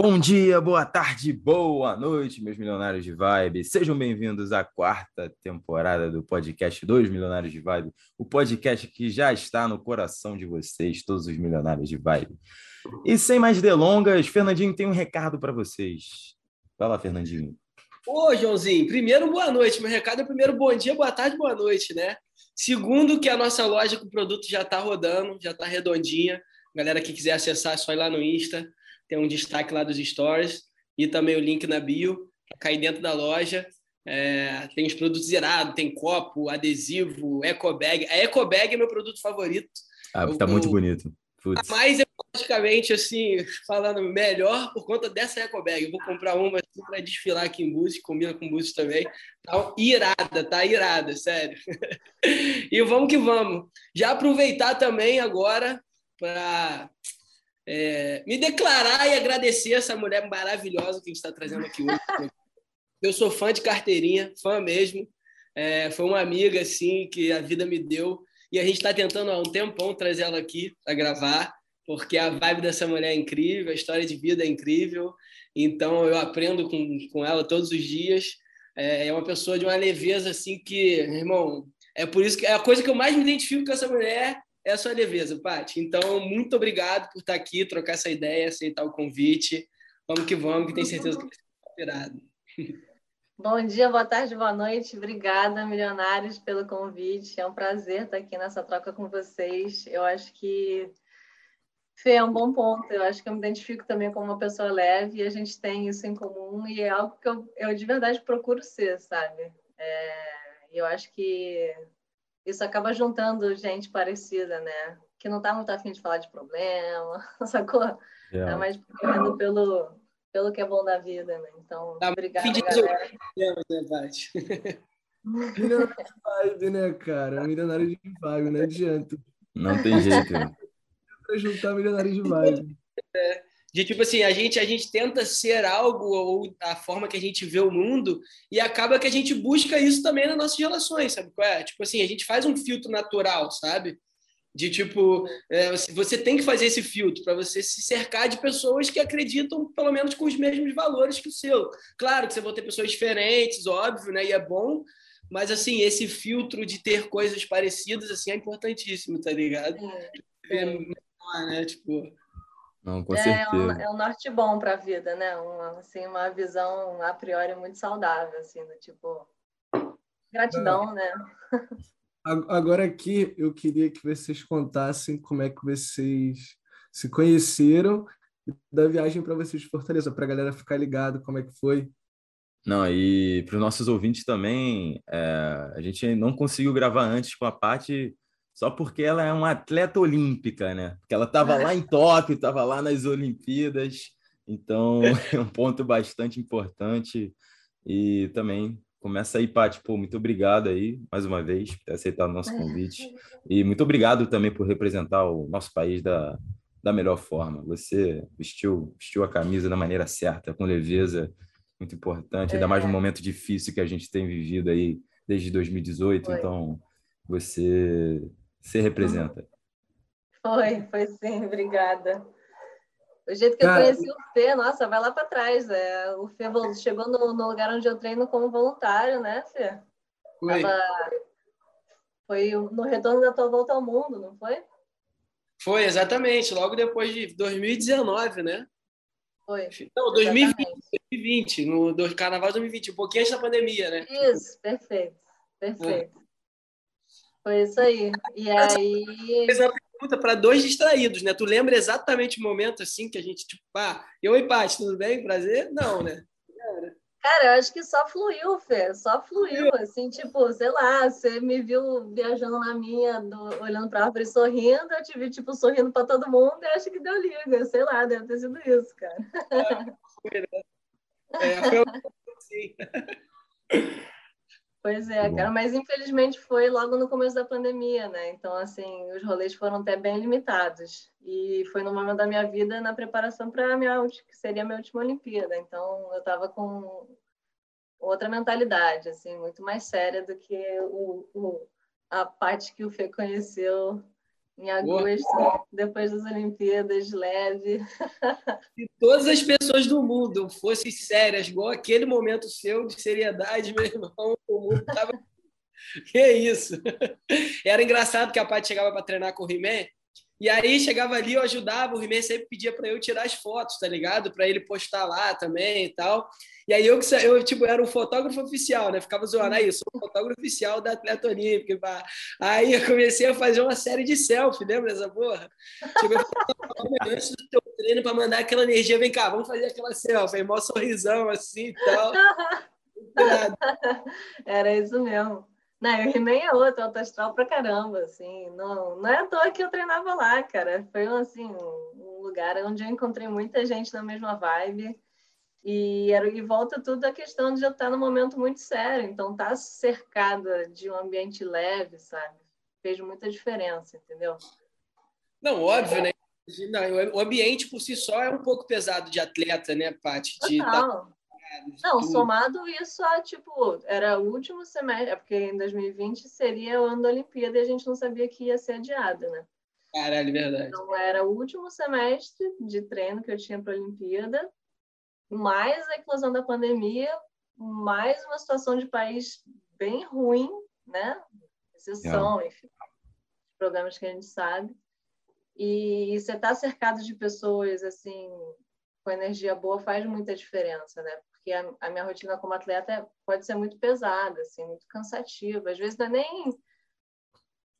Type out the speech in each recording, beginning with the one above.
Bom dia, boa tarde, boa noite, meus milionários de vibe. Sejam bem-vindos à quarta temporada do podcast Dois Milionários de Vibe, o podcast que já está no coração de vocês, todos os milionários de vibe. E sem mais delongas, Fernandinho tem um recado para vocês. Vai lá, Fernandinho. Ô, Joãozinho, primeiro, boa noite. Meu recado é primeiro, bom dia, boa tarde, boa noite, né? Segundo, que a nossa loja com o produto já está rodando, já está redondinha. Galera que quiser acessar, é só ir lá no Insta tem um destaque lá dos stories e também o link na bio cair dentro da loja. É, tem os produtos irados, tem copo, adesivo, ecobag. A ecobag é meu produto favorito. Ah, tá eu, muito bonito. Putz. Mais ecologicamente, assim, falando melhor por conta dessa ecobag. Eu vou comprar uma assim, para desfilar aqui em Búzios, combina com Búzios também. Tá irada, tá irada, sério. e vamos que vamos. Já aproveitar também agora para é, me declarar e agradecer essa mulher maravilhosa que a gente está trazendo aqui hoje. Eu sou fã de carteirinha, fã mesmo. É, foi uma amiga assim que a vida me deu e a gente está tentando há um tempão trazer ela aqui para gravar, porque a vibe dessa mulher é incrível, a história de vida é incrível. Então eu aprendo com, com ela todos os dias. É, é uma pessoa de uma leveza assim que, irmão, é por isso que é a coisa que eu mais me identifico com essa mulher é a sua leveza, Paty. Então, muito obrigado por estar aqui, trocar essa ideia, aceitar o convite. Vamos que vamos, que tenho certeza que vai ser esperado. Bom dia, boa tarde, boa noite. Obrigada, milionários, pelo convite. É um prazer estar aqui nessa troca com vocês. Eu acho que Fê é um bom ponto. Eu acho que eu me identifico também como uma pessoa leve e a gente tem isso em comum e é algo que eu, eu de verdade procuro ser, sabe? É, eu acho que isso acaba juntando gente parecida, né? Que não tá muito afim de falar de problema, sacou? Yeah. Tá mais procurando pelo, pelo que é bom da vida, né? Então, tá obrigada, galera. Né, Milionário de vibe, né, cara? Milionário de vibe, não adianta. Não tem jeito. Né? pra juntar milionário de vibe. É de tipo assim, a gente a gente tenta ser algo ou a forma que a gente vê o mundo e acaba que a gente busca isso também nas nossas relações, sabe é? Tipo assim, a gente faz um filtro natural, sabe? De tipo, é, você tem que fazer esse filtro para você se cercar de pessoas que acreditam pelo menos com os mesmos valores que o seu. Claro que você vai ter pessoas diferentes, óbvio, né? E é bom, mas assim, esse filtro de ter coisas parecidas assim é importantíssimo, tá ligado? É, é. é né? Tipo, não, com é, certeza. É um, é um norte bom para a vida, né? Uma, assim, uma visão a priori muito saudável, assim, do tipo gratidão, né? Agora aqui eu queria que vocês contassem como é que vocês se conheceram da viagem para vocês de Fortaleza, para a galera ficar ligado como é que foi. Não, e para os nossos ouvintes também, é, a gente não conseguiu gravar antes com a parte só porque ela é uma atleta olímpica, né? Porque ela estava lá em Tóquio, estava lá nas Olimpíadas, então é um ponto bastante importante. E também começa aí, Paty, pô, muito obrigado aí, mais uma vez, por ter aceitado o nosso convite. E muito obrigado também por representar o nosso país da, da melhor forma. Você vestiu, vestiu a camisa da maneira certa, com leveza, muito importante, ainda mais num é. momento difícil que a gente tem vivido aí desde 2018. Foi. Então, você você representa? Foi, foi sim, obrigada. O jeito que Cara... eu conheci o Fê, nossa, vai lá para trás. É, o Fê chegou no, no, lugar onde eu treino como voluntário, né, Fê? Foi. Tava... Foi no retorno da tua volta ao mundo, não foi? Foi, exatamente. Logo depois de 2019, né? Foi. Não, 2020, 2020, no do Carnaval de 2020, um pouquinho antes da pandemia, né? Isso, perfeito, perfeito. É. Foi isso aí. E aí. Fez uma pergunta para dois distraídos, né? Tu lembra exatamente o momento assim que a gente, tipo, pá, eu e Paty, tudo bem? Prazer? Não, né? Cara, eu acho que só fluiu, Fê, só fluiu, assim, tipo, sei lá, você me viu viajando na minha, do, olhando para a árvore sorrindo, eu te vi, tipo, sorrindo para todo mundo e acho que deu liga, sei lá, deve ter sido isso, cara. É, foi, né? É, foi. Pois é, cara, mas infelizmente foi logo no começo da pandemia, né? Então, assim, os rolês foram até bem limitados. E foi no momento da minha vida na preparação para a minha, que seria a minha última Olimpíada. Então, eu estava com outra mentalidade, assim, muito mais séria do que o, o a parte que o Fê conheceu em agosto, Boa. depois das Olimpíadas, leve. Se todas as pessoas do mundo fossem sérias, igual aquele momento seu de seriedade, meu irmão, o mundo tava. que isso! Era engraçado que a Paty chegava para treinar com o He-Man e aí chegava ali, eu ajudava, o He-Man sempre pedia para eu tirar as fotos, tá ligado? Para ele postar lá também e tal. E aí eu, eu tipo, era um fotógrafo oficial, né? Ficava zoando, aí, eu sou um fotógrafo oficial da atleta olímpica. Pá. Aí eu comecei a fazer uma série de selfie, lembra dessa porra? Tipo, eu antes do teu treino para mandar aquela energia, vem cá, vamos fazer aquela selfie. Aí, mó sorrisão assim e tal. Era isso mesmo. Não, o He-Man é outro, alto astral pra caramba, assim. Não, não é à toa que eu treinava lá, cara. Foi, assim, um lugar onde eu encontrei muita gente na mesma vibe. E, era, e volta tudo a questão de eu estar num momento muito sério. Então, estar tá cercada de um ambiente leve, sabe? Fez muita diferença, entendeu? Não, óbvio, né? Não, o ambiente por si só é um pouco pesado de atleta, né, Paty? De tá não, somado isso a, tipo, era o último semestre, é porque em 2020 seria o ano da Olimpíada e a gente não sabia que ia ser adiado, né? Caralho, verdade. Então era o último semestre de treino que eu tinha para a Olimpíada, mais a eclosão da pandemia, mais uma situação de país bem ruim, né? Exceção, é. enfim, problemas que a gente sabe. E você está cercado de pessoas assim com energia boa faz muita diferença, né? Porque a, a, minha rotina como atleta pode ser muito pesada, assim, muito cansativa. Às vezes não é nem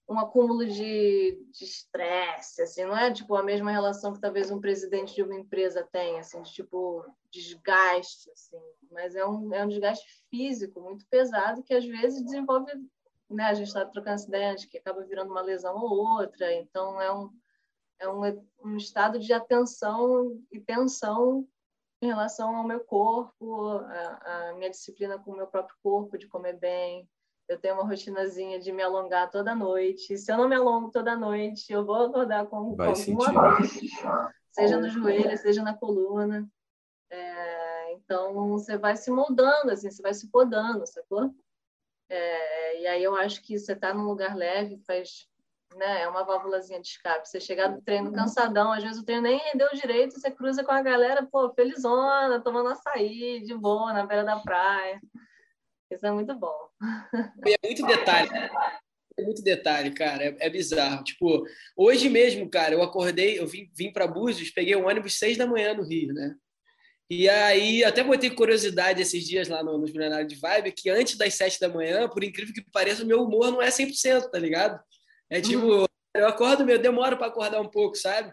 um acúmulo de estresse, assim, não é tipo a mesma relação que talvez um presidente de uma empresa tenha, assim, de tipo desgaste, assim, mas é um, é um desgaste físico muito pesado que às vezes desenvolve, né, a gente está trocando essa ideia de que acaba virando uma lesão ou outra, então é um, é um, um estado de atenção e tensão em relação ao meu corpo, a, a, minha disciplina com o meu próprio corpo, de comer bem. Eu tenho uma rotinazinha de me alongar toda noite. Se eu não me alongo toda noite, eu vou acordar com, com alguma dor, seja no joelho, seja na coluna. É, então, você vai se moldando, assim, você vai se podando, sacou? É, e aí eu acho que você está num lugar leve faz né? É uma válvulazinha de escape. Você chegar do treino cansadão, às vezes o treino nem rendeu direito, você cruza com a galera, pô, felizona, tomando açaí, de boa, na beira da praia. Isso é muito bom. É muito detalhe. É muito detalhe, cara. É, é, bizarro. Tipo, hoje mesmo, cara, eu acordei, eu vim, vim para Búzios, peguei um ônibus seis da manhã no Rio, né? E aí, até botei curiosidade esses dias lá no, nos Milionários de Vibe, que antes das sete da manhã, por incrível que pareça, o meu humor não é 100%, tá ligado? É tipo, uhum. eu acordo, meu, demoro para acordar um pouco, sabe?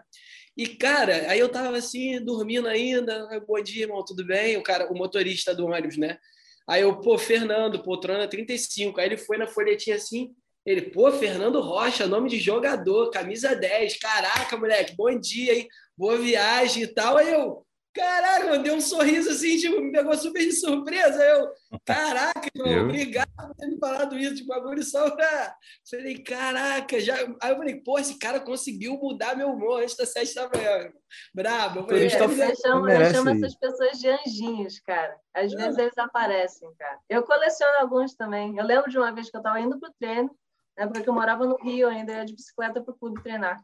E, cara, aí eu tava assim, dormindo ainda. Bom dia, irmão, tudo bem? O cara, o motorista do ônibus, né? Aí eu, pô, Fernando, poltrona 35. Aí ele foi na folhetinha assim, ele, pô, Fernando Rocha, nome de jogador, camisa 10. Caraca, moleque, bom dia, hein? Boa viagem e tal. Aí eu, Caraca, mano, deu um sorriso assim, tipo, me pegou super de surpresa. Eu, caraca, irmão, obrigado por ter me falado isso, tipo, bagulho só pra. Falei, caraca, já. Aí eu falei, pô, esse cara conseguiu mudar meu humor antes das sete da manhã. Brabo. Eu, falei, é, eu, chamo, eu chamo essas pessoas de anjinhos, cara. Às é. vezes eles aparecem, cara. Eu coleciono alguns também. Eu lembro de uma vez que eu tava indo pro treino, na época que eu morava no Rio, ainda ia de bicicleta pro clube treinar.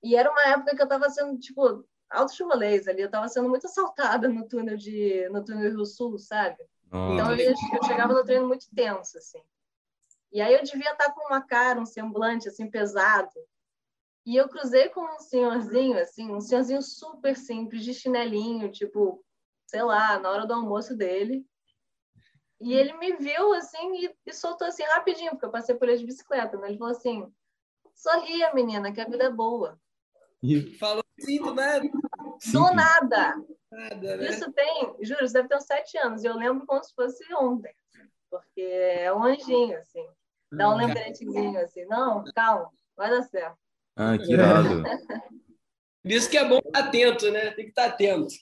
E era uma época que eu tava sendo, tipo, altos rolês ali. Eu estava sendo muito assaltada no túnel de no túnel Rio Sul, sabe? Então eu, eu, chegava no treino muito tenso, assim. E aí eu devia estar com uma cara, um semblante assim pesado. E eu cruzei com um senhorzinho, assim, um senhorzinho super simples, de chinelinho, tipo, sei lá, na hora do almoço dele. E ele me viu assim e, e soltou assim rapidinho, porque eu passei por ele de bicicleta. Né? Ele falou assim: sorria, menina, que a vida é boa. E... Falou assim, do nada. Do nada. nada né? Isso tem, juro, isso deve ter uns sete anos. E eu lembro como se fosse ontem. Porque é um anjinho, assim. Dá um hum. lembretezinho, assim. Não, calma, vai dar certo. Ah, que irado. Isso que é bom estar atento, né? Tem que estar atento.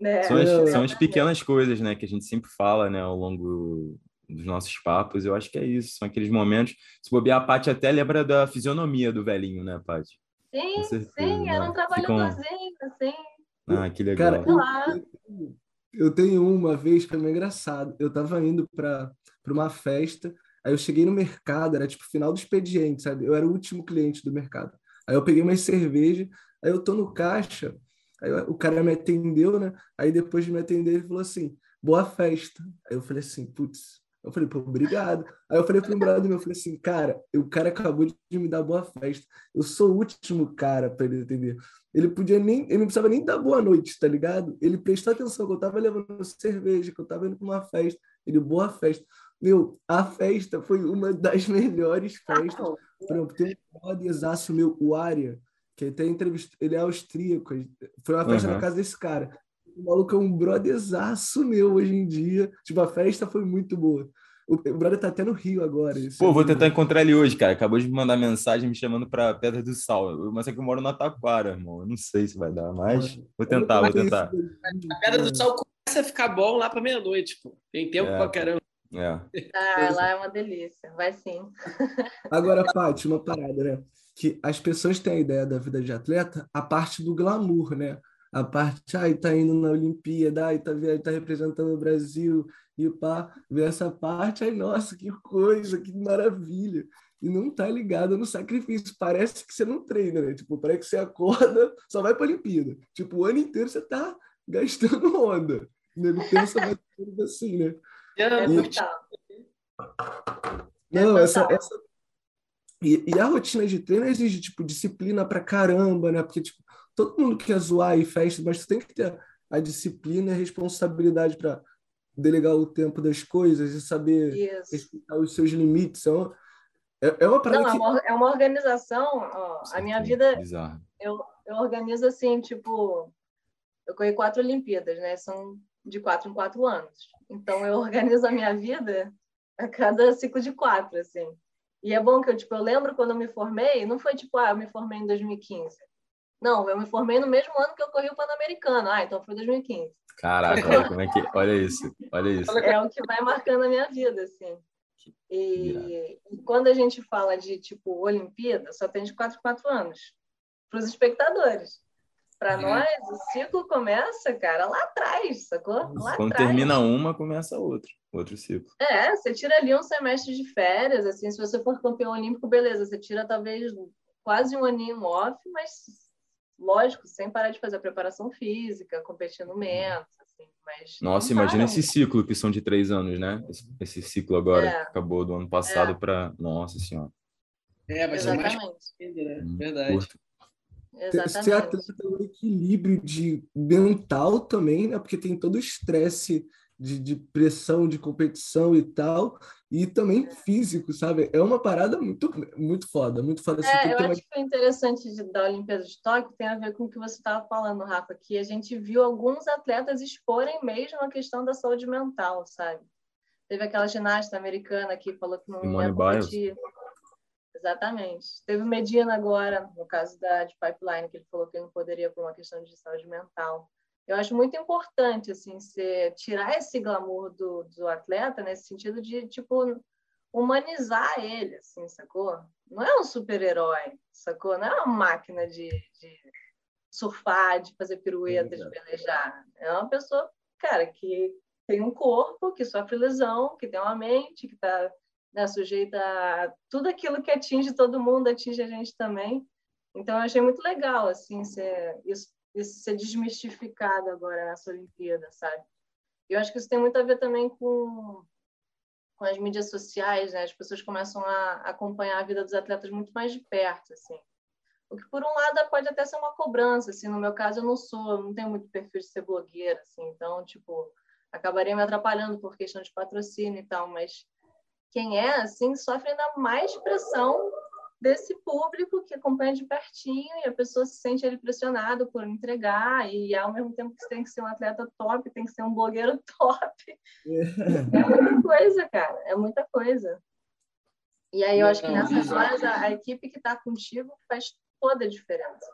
É, são, as, são as pequenas coisas, né, que a gente sempre fala, né, ao longo dos nossos papos. Eu acho que é isso. São aqueles momentos. Se bobear, a Paty até lembra da fisionomia do velhinho, né, Paty? Sim, sim, era um trabalhadorzinho, assim. Ah, que legal. Cara, eu, eu tenho uma vez que é meio engraçado. Eu estava indo para uma festa, Aí eu cheguei no mercado, era tipo final do expediente, sabe? Eu era o último cliente do mercado. Aí eu peguei mais cerveja, aí eu tô no caixa, aí o cara me atendeu, né? Aí depois de me atender, ele falou assim: boa festa. Aí eu falei assim, putz. Eu falei, pô, obrigado. Aí eu falei pro um brother meu, eu falei assim, cara, o cara acabou de me dar boa festa. Eu sou o último cara para ele entender. Ele podia nem, ele não precisava nem dar boa noite, tá ligado? Ele prestou atenção que eu tava levando cerveja, que eu tava indo pra uma festa. Ele, boa festa. Meu, a festa foi uma das melhores festas. Por exemplo, tem um brotherzaço meu, o Aria, que até entrevistou, ele é austríaco. Foi uma festa uhum. na casa desse cara. O maluco é um brotherzaço meu hoje em dia. Tipo, a festa foi muito boa. O, o brother tá até no Rio agora. Pô, é vou tentar bom. encontrar ele hoje, cara. Acabou de me mandar mensagem me chamando pra Pedra do Sal. Mas é que eu moro na Taquara, irmão. Eu não sei se vai dar, mas vou tentar, vou tentar. A Pedra do Sal começa a ficar bom lá pra meia-noite, pô. Tem tempo é. pra caramba. É. Ah, lá é uma delícia. Vai sim. Agora, Paty, uma parada, né? Que as pessoas têm a ideia da vida de atleta a parte do glamour, né? A parte, ai, tá indo na Olimpíada, ai, tá, tá representando o Brasil, e pá, ver essa parte, ai, nossa, que coisa, que maravilha. E não tá ligado no sacrifício. Parece que você não treina, né? Tipo, parece que você acorda, só vai pra Olimpíada. Tipo, o ano inteiro você tá gastando onda. Ele pensa mais assim, né? É não, essa, essa... E, e, a rotina de treino exige, tipo, disciplina pra caramba, né? Porque, tipo, todo mundo quer zoar e festa, mas tu tem que ter a disciplina e a responsabilidade para delegar o tempo das coisas e saber Isso. respeitar os seus limites. É, é uma parada Não, que... é, uma, é uma organização. Ó, a minha vida, eu, eu organizo assim, tipo, eu corri quatro Olimpíadas, né? São de quatro em quatro anos. Então, eu organizo a minha vida a cada ciclo de quatro, assim. E é bom que eu, tipo, eu lembro quando eu me formei, não foi tipo, ah, eu me formei em 2015. Não, eu me formei no mesmo ano que eu corri o Pan-Americano. Ah, então foi 2015. Caraca, olha como é que. Olha isso, olha isso. É o que vai marcando a minha vida, assim. E, e quando a gente fala de, tipo, Olimpíada, só tem de 4 4 anos. Para os espectadores. Para uhum. nós, o ciclo começa, cara, lá atrás, sacou? Lá Quando atrás. termina uma, começa outra, outro ciclo. É, você tira ali um semestre de férias, assim, se você for campeão olímpico, beleza, você tira talvez quase um aninho off, mas lógico, sem parar de fazer a preparação física, competindo menos, assim, mas... Nossa, imagina esse ciclo que são de três anos, né? Esse, esse ciclo agora é. que acabou do ano passado é. para... Nossa Senhora. É, vai ser mais... Né? Hum, Verdade. Curto. Exatamente. Ser atleta um equilíbrio de mental também, né? Porque tem todo o estresse de, de, pressão de competição e tal, e também físico, sabe? É uma parada muito, muito foda, muito foda. É, eu acho que o interessante de, da Olimpíada de Tóquio tem a ver com o que você estava falando, Rafa, que a gente viu alguns atletas exporem mesmo a questão da saúde mental, sabe? Teve aquela ginasta americana que falou que não ia competir. Exatamente. Teve o Medina agora, no caso da de Pipeline, que ele falou que não poderia por uma questão de saúde mental. Eu acho muito importante assim, você tirar esse glamour do, do atleta nesse sentido de tipo humanizar ele, assim, sacou? Não é um super-herói, sacou? Não é uma máquina de, de surfar, de fazer pirueta, de pelejar. É uma pessoa, cara, que tem um corpo, que sofre lesão, que tem uma mente, que está né, sujeita a tudo aquilo que atinge todo mundo, atinge a gente também. Então, eu achei muito legal, assim, ser, isso, isso ser desmistificado agora nessa Olimpíada, sabe? Eu acho que isso tem muito a ver também com, com as mídias sociais, né? As pessoas começam a acompanhar a vida dos atletas muito mais de perto, assim. O que, por um lado, pode até ser uma cobrança, assim. No meu caso, eu não sou, eu não tenho muito perfil de ser blogueira, assim. Então, tipo, acabaria me atrapalhando por questão de patrocínio e tal, mas quem é assim sofre ainda mais pressão desse público que acompanha de pertinho e a pessoa se sente ali pressionada por entregar e ao mesmo tempo que tem que ser um atleta top, tem que ser um blogueiro top. É, muita coisa, cara, é muita coisa. E aí eu acho que nessas horas a, a equipe que está contigo faz toda a diferença.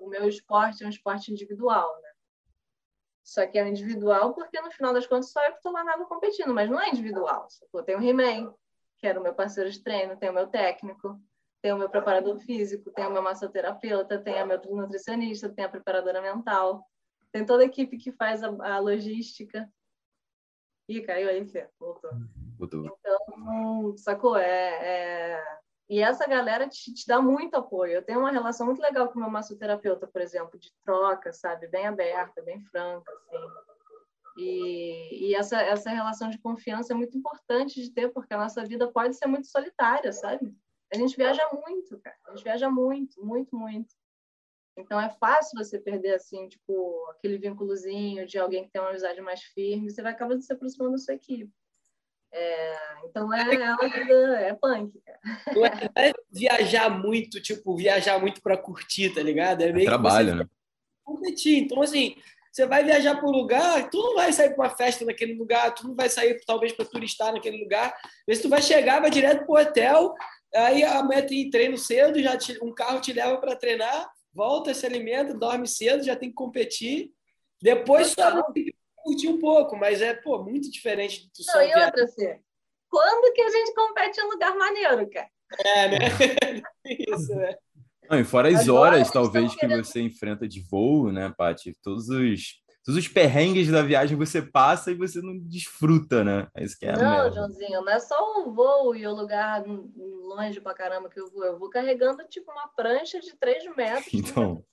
O meu esporte é um esporte individual, né? Só que é individual porque, no final das contas, só eu que estou lá nada competindo, mas não é individual. Eu tenho o He-Man, que era o meu parceiro de treino, tenho o meu técnico, tenho o meu preparador físico, tenho o meu massoterapeuta, tenho o meu nutricionista, tenho a preparadora mental, tem toda a equipe que faz a, a logística. Ih, caiu aí, Fê, voltou. voltou. Então, Então, sacou? É, é... E essa galera te, te, dá muito apoio. Eu tenho uma relação muito legal com o meu massoterapeuta, por exemplo, de troca, sabe? Bem aberta, bem franca, assim. E, e essa, essa relação de confiança é muito importante de ter, porque a nossa vida pode ser muito solitária, sabe? A gente viaja muito, cara. A gente viaja muito, muito, muito. Então é fácil você perder assim, tipo, aquele vínculozinho de alguém que tem uma amizade mais firme, você vai acabar se aproximando da sua equipe. É, então é, é é punk, cara. Não é, é viajar muito, tipo, viajar muito para curtir, tá ligado? É meio é trabalho, né? Competir. Então, assim, você vai viajar para um lugar, tu não vai sair para uma festa naquele lugar, tu não vai sair talvez para turistar naquele lugar. Mas tu vai chegar, vai direto pro hotel, aí a meta em treino cedo, já te, um carro te leva para treinar, volta, se alimenta, dorme cedo, já tem que competir. Depois só tem que curtir um pouco, mas é pô, muito diferente do só Não, e outra, quando que a gente compete em um lugar maneiro, cara? É, né? Isso, né? Não, e fora as Agora, horas, talvez, que você enfrenta de voo, né, Paty? Todos os, todos os perrengues da viagem você passa e você não desfruta, né? É isso que é Não, Joãozinho, não é só o voo e o lugar longe pra caramba que eu vou. Eu vou carregando, tipo, uma prancha de 3 metros. Então...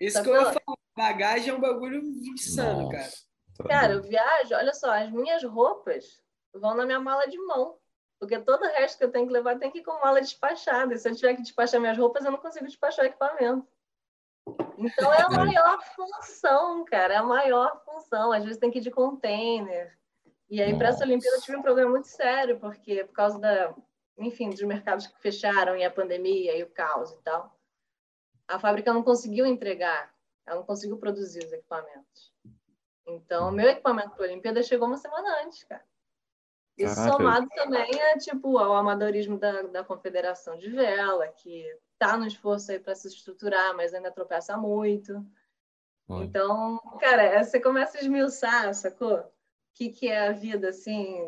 Isso tá que eu ia falar. Bagagem é um bagulho insano, Nossa, cara. Tá cara, eu viajo, olha só, as minhas roupas vão na minha mala de mão. Porque todo o resto que eu tenho que levar tem que ir com mala despachada. E se eu tiver que despachar minhas roupas, eu não consigo despachar o equipamento. Então é a maior função, cara. É a maior função. Às vezes tem que ir de container. E aí, para essa Olimpíada, eu tive um problema muito sério, porque por causa da, enfim, dos mercados que fecharam e a pandemia e o caos e tal, a fábrica não conseguiu entregar, ela não conseguiu produzir os equipamentos. Então, meu equipamento para a Olimpíada chegou uma semana antes, cara. Isso Caraca. somado também é tipo ao amadorismo da, da Confederação de Vela, que tá no esforço aí para se estruturar, mas ainda tropeça muito. Então, cara, é, você começa a esmiuçar, sacou? O que, que é a vida, assim.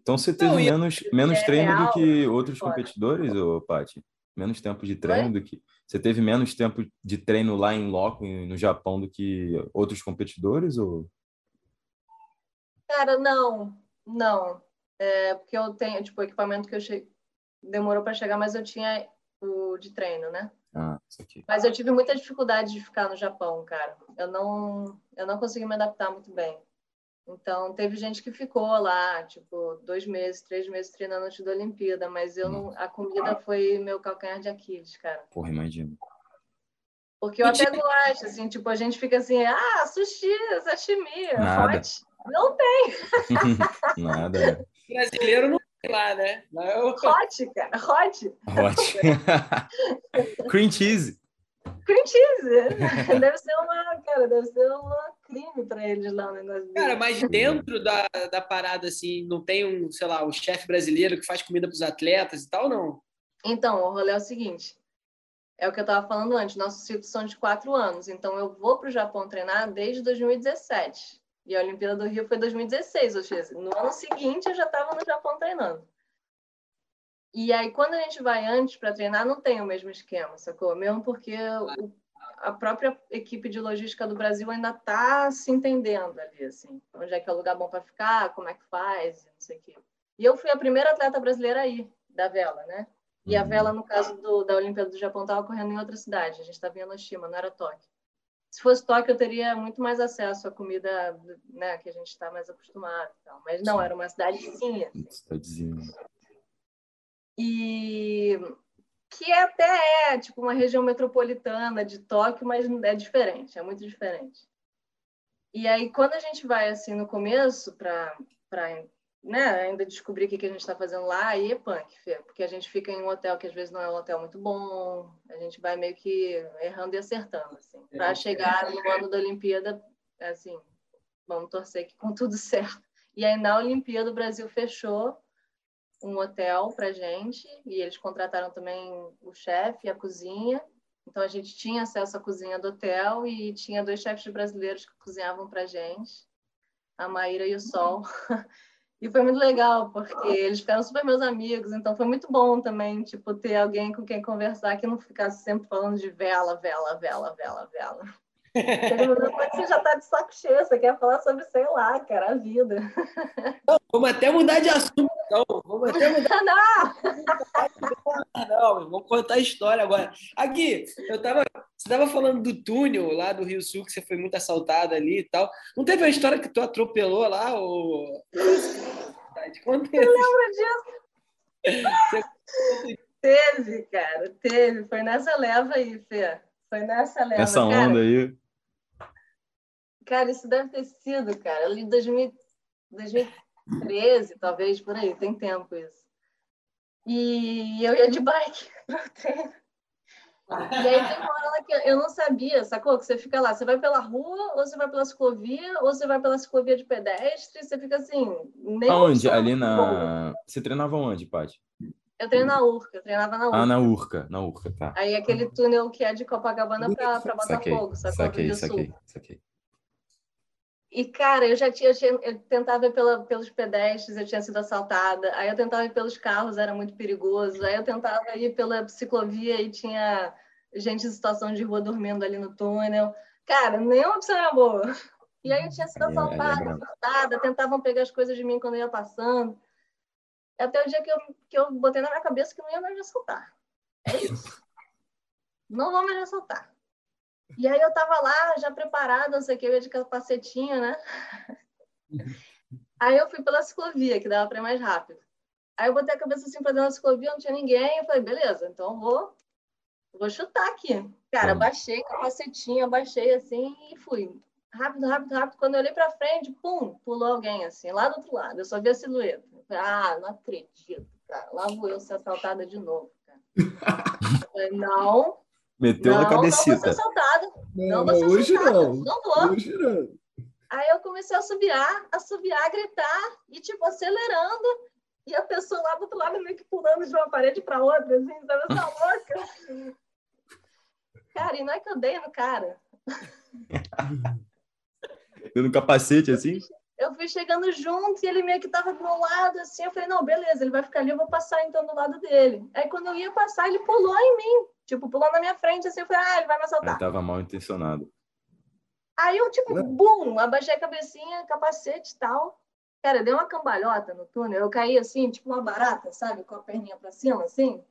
Então você teve Não, menos, menos é treino real, do que outros fora. competidores, ô, Paty? Menos tempo de treino Oi? do que. Você teve menos tempo de treino lá em loco, no Japão, do que outros competidores? Ou... Cara, não. Não. É, porque eu tenho, tipo, o equipamento que eu che... demorou para chegar, mas eu tinha o de treino, né? Ah, isso aqui. Mas eu tive muita dificuldade de ficar no Japão, cara. Eu não, eu não consegui me adaptar muito bem. Então, teve gente que ficou lá, tipo, dois meses, três meses treinando antes da Olimpíada, mas eu não, a comida foi meu calcanhar de Aquiles, cara. Porra, imagino. Porque eu até gosto, assim, tipo, a gente fica assim, ah, sushi, sashimi, Nada. hot. Não tem. Nada. Brasileiro não tem lá, né? Hot, cara. Hot. Hot. Cream cheese. Cream cheese. Deve ser uma, cara, deve ser uma crime para eles lá o negócio. Cara, mas dentro da, da parada, assim, não tem um, sei lá, o um chefe brasileiro que faz comida para os atletas e tal, não? Então, o rolê é o seguinte. É o que eu estava falando antes. Nossos ciclos são de quatro anos. Então, eu vou para o Japão treinar desde 2017. E a Olimpíada do Rio foi 2016, ou seja, no ano seguinte eu já estava no Japão treinando. E aí, quando a gente vai antes para treinar, não tem o mesmo esquema, sacou? Mesmo porque o, a própria equipe de logística do Brasil ainda está se entendendo ali, assim. Onde é que é o lugar bom para ficar, como é que faz, não sei o quê. E eu fui a primeira atleta brasileira aí, da vela, né? E a uhum. vela, no caso do, da Olimpíada do Japão, estava correndo em outra cidade. A gente estava em Enoshima, não era Tóquio. Se fosse Tóquio, eu teria muito mais acesso à comida né, que a gente está mais acostumado. Então. Mas não, era uma cidadezinha. Assim. Cidadezinha. E que até é tipo uma região metropolitana de Tóquio, mas é diferente, é muito diferente. E aí, quando a gente vai assim no começo para né, ainda descobrir o que, que a gente está fazendo lá, aí é punk, porque a gente fica em um hotel que às vezes não é um hotel muito bom, a gente vai meio que errando e acertando, assim, para é. chegar no ano da Olimpíada, assim, vamos torcer que com tudo certo. E aí na Olimpíada o Brasil fechou um hotel para gente e eles contrataram também o chefe e a cozinha. Então a gente tinha acesso à cozinha do hotel e tinha dois chefes brasileiros que cozinhavam para gente, a Maíra e o Sol. E foi muito legal, porque eles ficaram super meus amigos, então foi muito bom também, tipo, ter alguém com quem conversar que não ficasse sempre falando de vela, vela, vela, vela, vela. Você já tá de saco cheio, você quer falar sobre, sei lá, cara, a vida. Não, Vamos até mudar de assunto, então. Vamos até mudar. Não! Não, vamos contar a história agora. Aqui, eu tava. Você tava falando do túnel lá do Rio Sul, que você foi muito assaltada ali e tal. Não teve uma história que tu atropelou lá? Ou... Conta Eu lembro disso. Teve, cara, teve. Foi nessa leva aí, Fê. Foi nessa leva. Essa cara. onda aí. Cara, isso deve ter sido, cara, ali em 2000 2013, talvez, por aí, tem tempo isso. E eu ia de bike pro treino. E aí tem uma hora lá que eu não sabia, sacou? Que você fica lá, você vai pela rua, ou você vai pela ciclovia, ou você vai pela ciclovia de pedestre, você fica assim, nem Aonde? Ali na. Você treinava onde, Paty? Eu treino na Urca, eu treinava na Urca. Ah, na Urca. Na Urca, tá. Aí aquele túnel que é de Copacabana para Saquei, Botafogo, sacou? Saquei, Rio Sul. saquei, saquei. E, cara, eu já tinha, eu, tinha- eu tentava ir pela, pelos pedestres, eu tinha sido assaltada. Aí eu tentava ir pelos carros, era muito perigoso. Aí eu tentava ir pela ciclovia e tinha gente em situação de rua dormindo ali no túnel. Cara, nenhuma opção era boa. E aí eu tinha sido é- assaltada, furtada, tentavam pegar as coisas de mim quando eu ia passando. Até o dia que eu, que eu botei na minha cabeça que não ia mais me assaltar. É isso. não vou mais me assaltar. E aí eu tava lá, já preparada, não sei o que, eu ia de capacetinho, né? Aí eu fui pela ciclovia, que dava para ir mais rápido. Aí eu botei a cabeça assim para dentro da ciclovia, não tinha ninguém. Eu falei, beleza, então eu vou, vou chutar aqui. Cara, baixei capacetinho, baixei assim e fui. Rápido, rápido, rápido. Quando eu olhei para frente, pum, pulou alguém assim, lá do outro lado. Eu só vi a silhueta. Falei, ah, não acredito, cara. Lá vou eu ser assaltada de novo, cara. Eu falei, não, Meteu não, na não vou ser cabecita. assaltada. Não, Não, mas você hoje não. Não vou. Hoje não. Aí eu comecei a assobiar, assobiar, gritar e, tipo, acelerando. E a pessoa lá do outro lado meio que pulando de uma parede para outra, assim, sabe? Essa louca. Cara, e não é que eu dei no cara. Deu no capacete assim? Eu fui chegando junto e ele meio que tava do meu lado, assim. Eu falei, não, beleza, ele vai ficar ali, eu vou passar então do lado dele. Aí quando eu ia passar, ele pulou em mim. Tipo, pulou na minha frente, assim. Eu falei, ah, ele vai me assaltar. Aí tava mal intencionado. Aí eu, tipo, bum, abaixei a cabecinha, capacete e tal. Cara, deu uma cambalhota no túnel. Eu caí assim, tipo uma barata, sabe? Com a perninha pra cima, assim.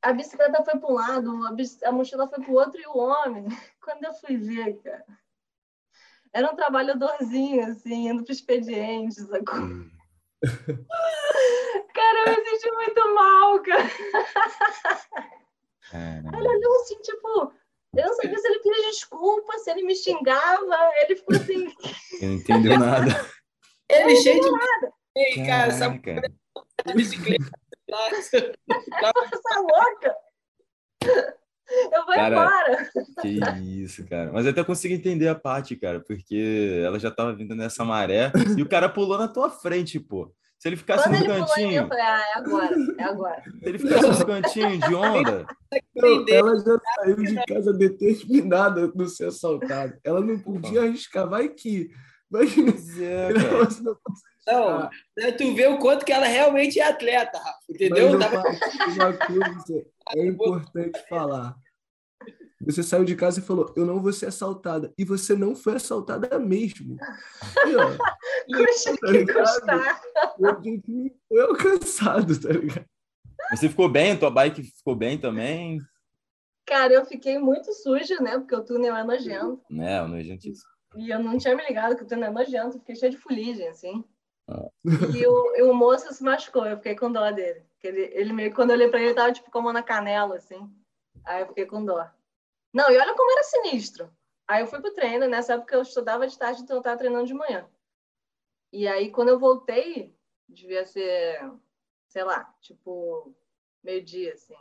A bicicleta foi para um lado, a, a mochila foi pro outro e o homem. Quando eu fui ver, cara, era um trabalhadorzinho, assim, indo pro expediente, sacou? Hum. Cara, eu me senti muito mal, cara. Caramba. Ele olhou assim, tipo, eu não sabia se ele pedia desculpa, se ele me xingava. Ele ficou assim, Eu não entendeu nada. Ele cheio de. Ei, cara, essa Caraca. bicicleta. lá. essa louca. Eu vou Cara, embora. Que isso, cara. Mas eu até consigo entender a parte, cara, porque ela já tava vindo nessa maré e o cara pulou na tua frente, pô. Se ele ficasse Quando no ele em mim, eu cantinho, falei, ah, é agora, é agora. se ele ficasse no cantinho de onda, Não, ela já saiu de casa determinada não ser assaltada. Ela não podia arriscar, vai que. Imagina pois é, cara. não né, tu vê o quanto que ela realmente é atleta, Rafa, entendeu? Mas, eu uma coisa é importante falar. Você saiu de casa e falou, eu não vou ser assaltada. E você não foi assaltada mesmo. E, ó, Custa Tá que custar. foi alcançado, tá ligado? Você ficou bem? Tua bike ficou bem também? Cara, eu fiquei muito suja, né? Porque o túnel é nojento. Né, o nojentíssimo. E eu não tinha me ligado que o túnel é nojento. Fiquei cheia de fuligem, assim. Ah. E o, e o moço se machucou. Eu fiquei com dó dele. Ele, ele meio, quando eu olhei pra ele, ele tava tipo com a mão na canela, assim. Aí eu fiquei com dó. Não, e olha como era sinistro. Aí eu fui pro treino. Nessa época eu estudava de tarde, então eu tava treinando de manhã. E aí, quando eu voltei, devia ser, sei lá, tipo, meio-dia, assim.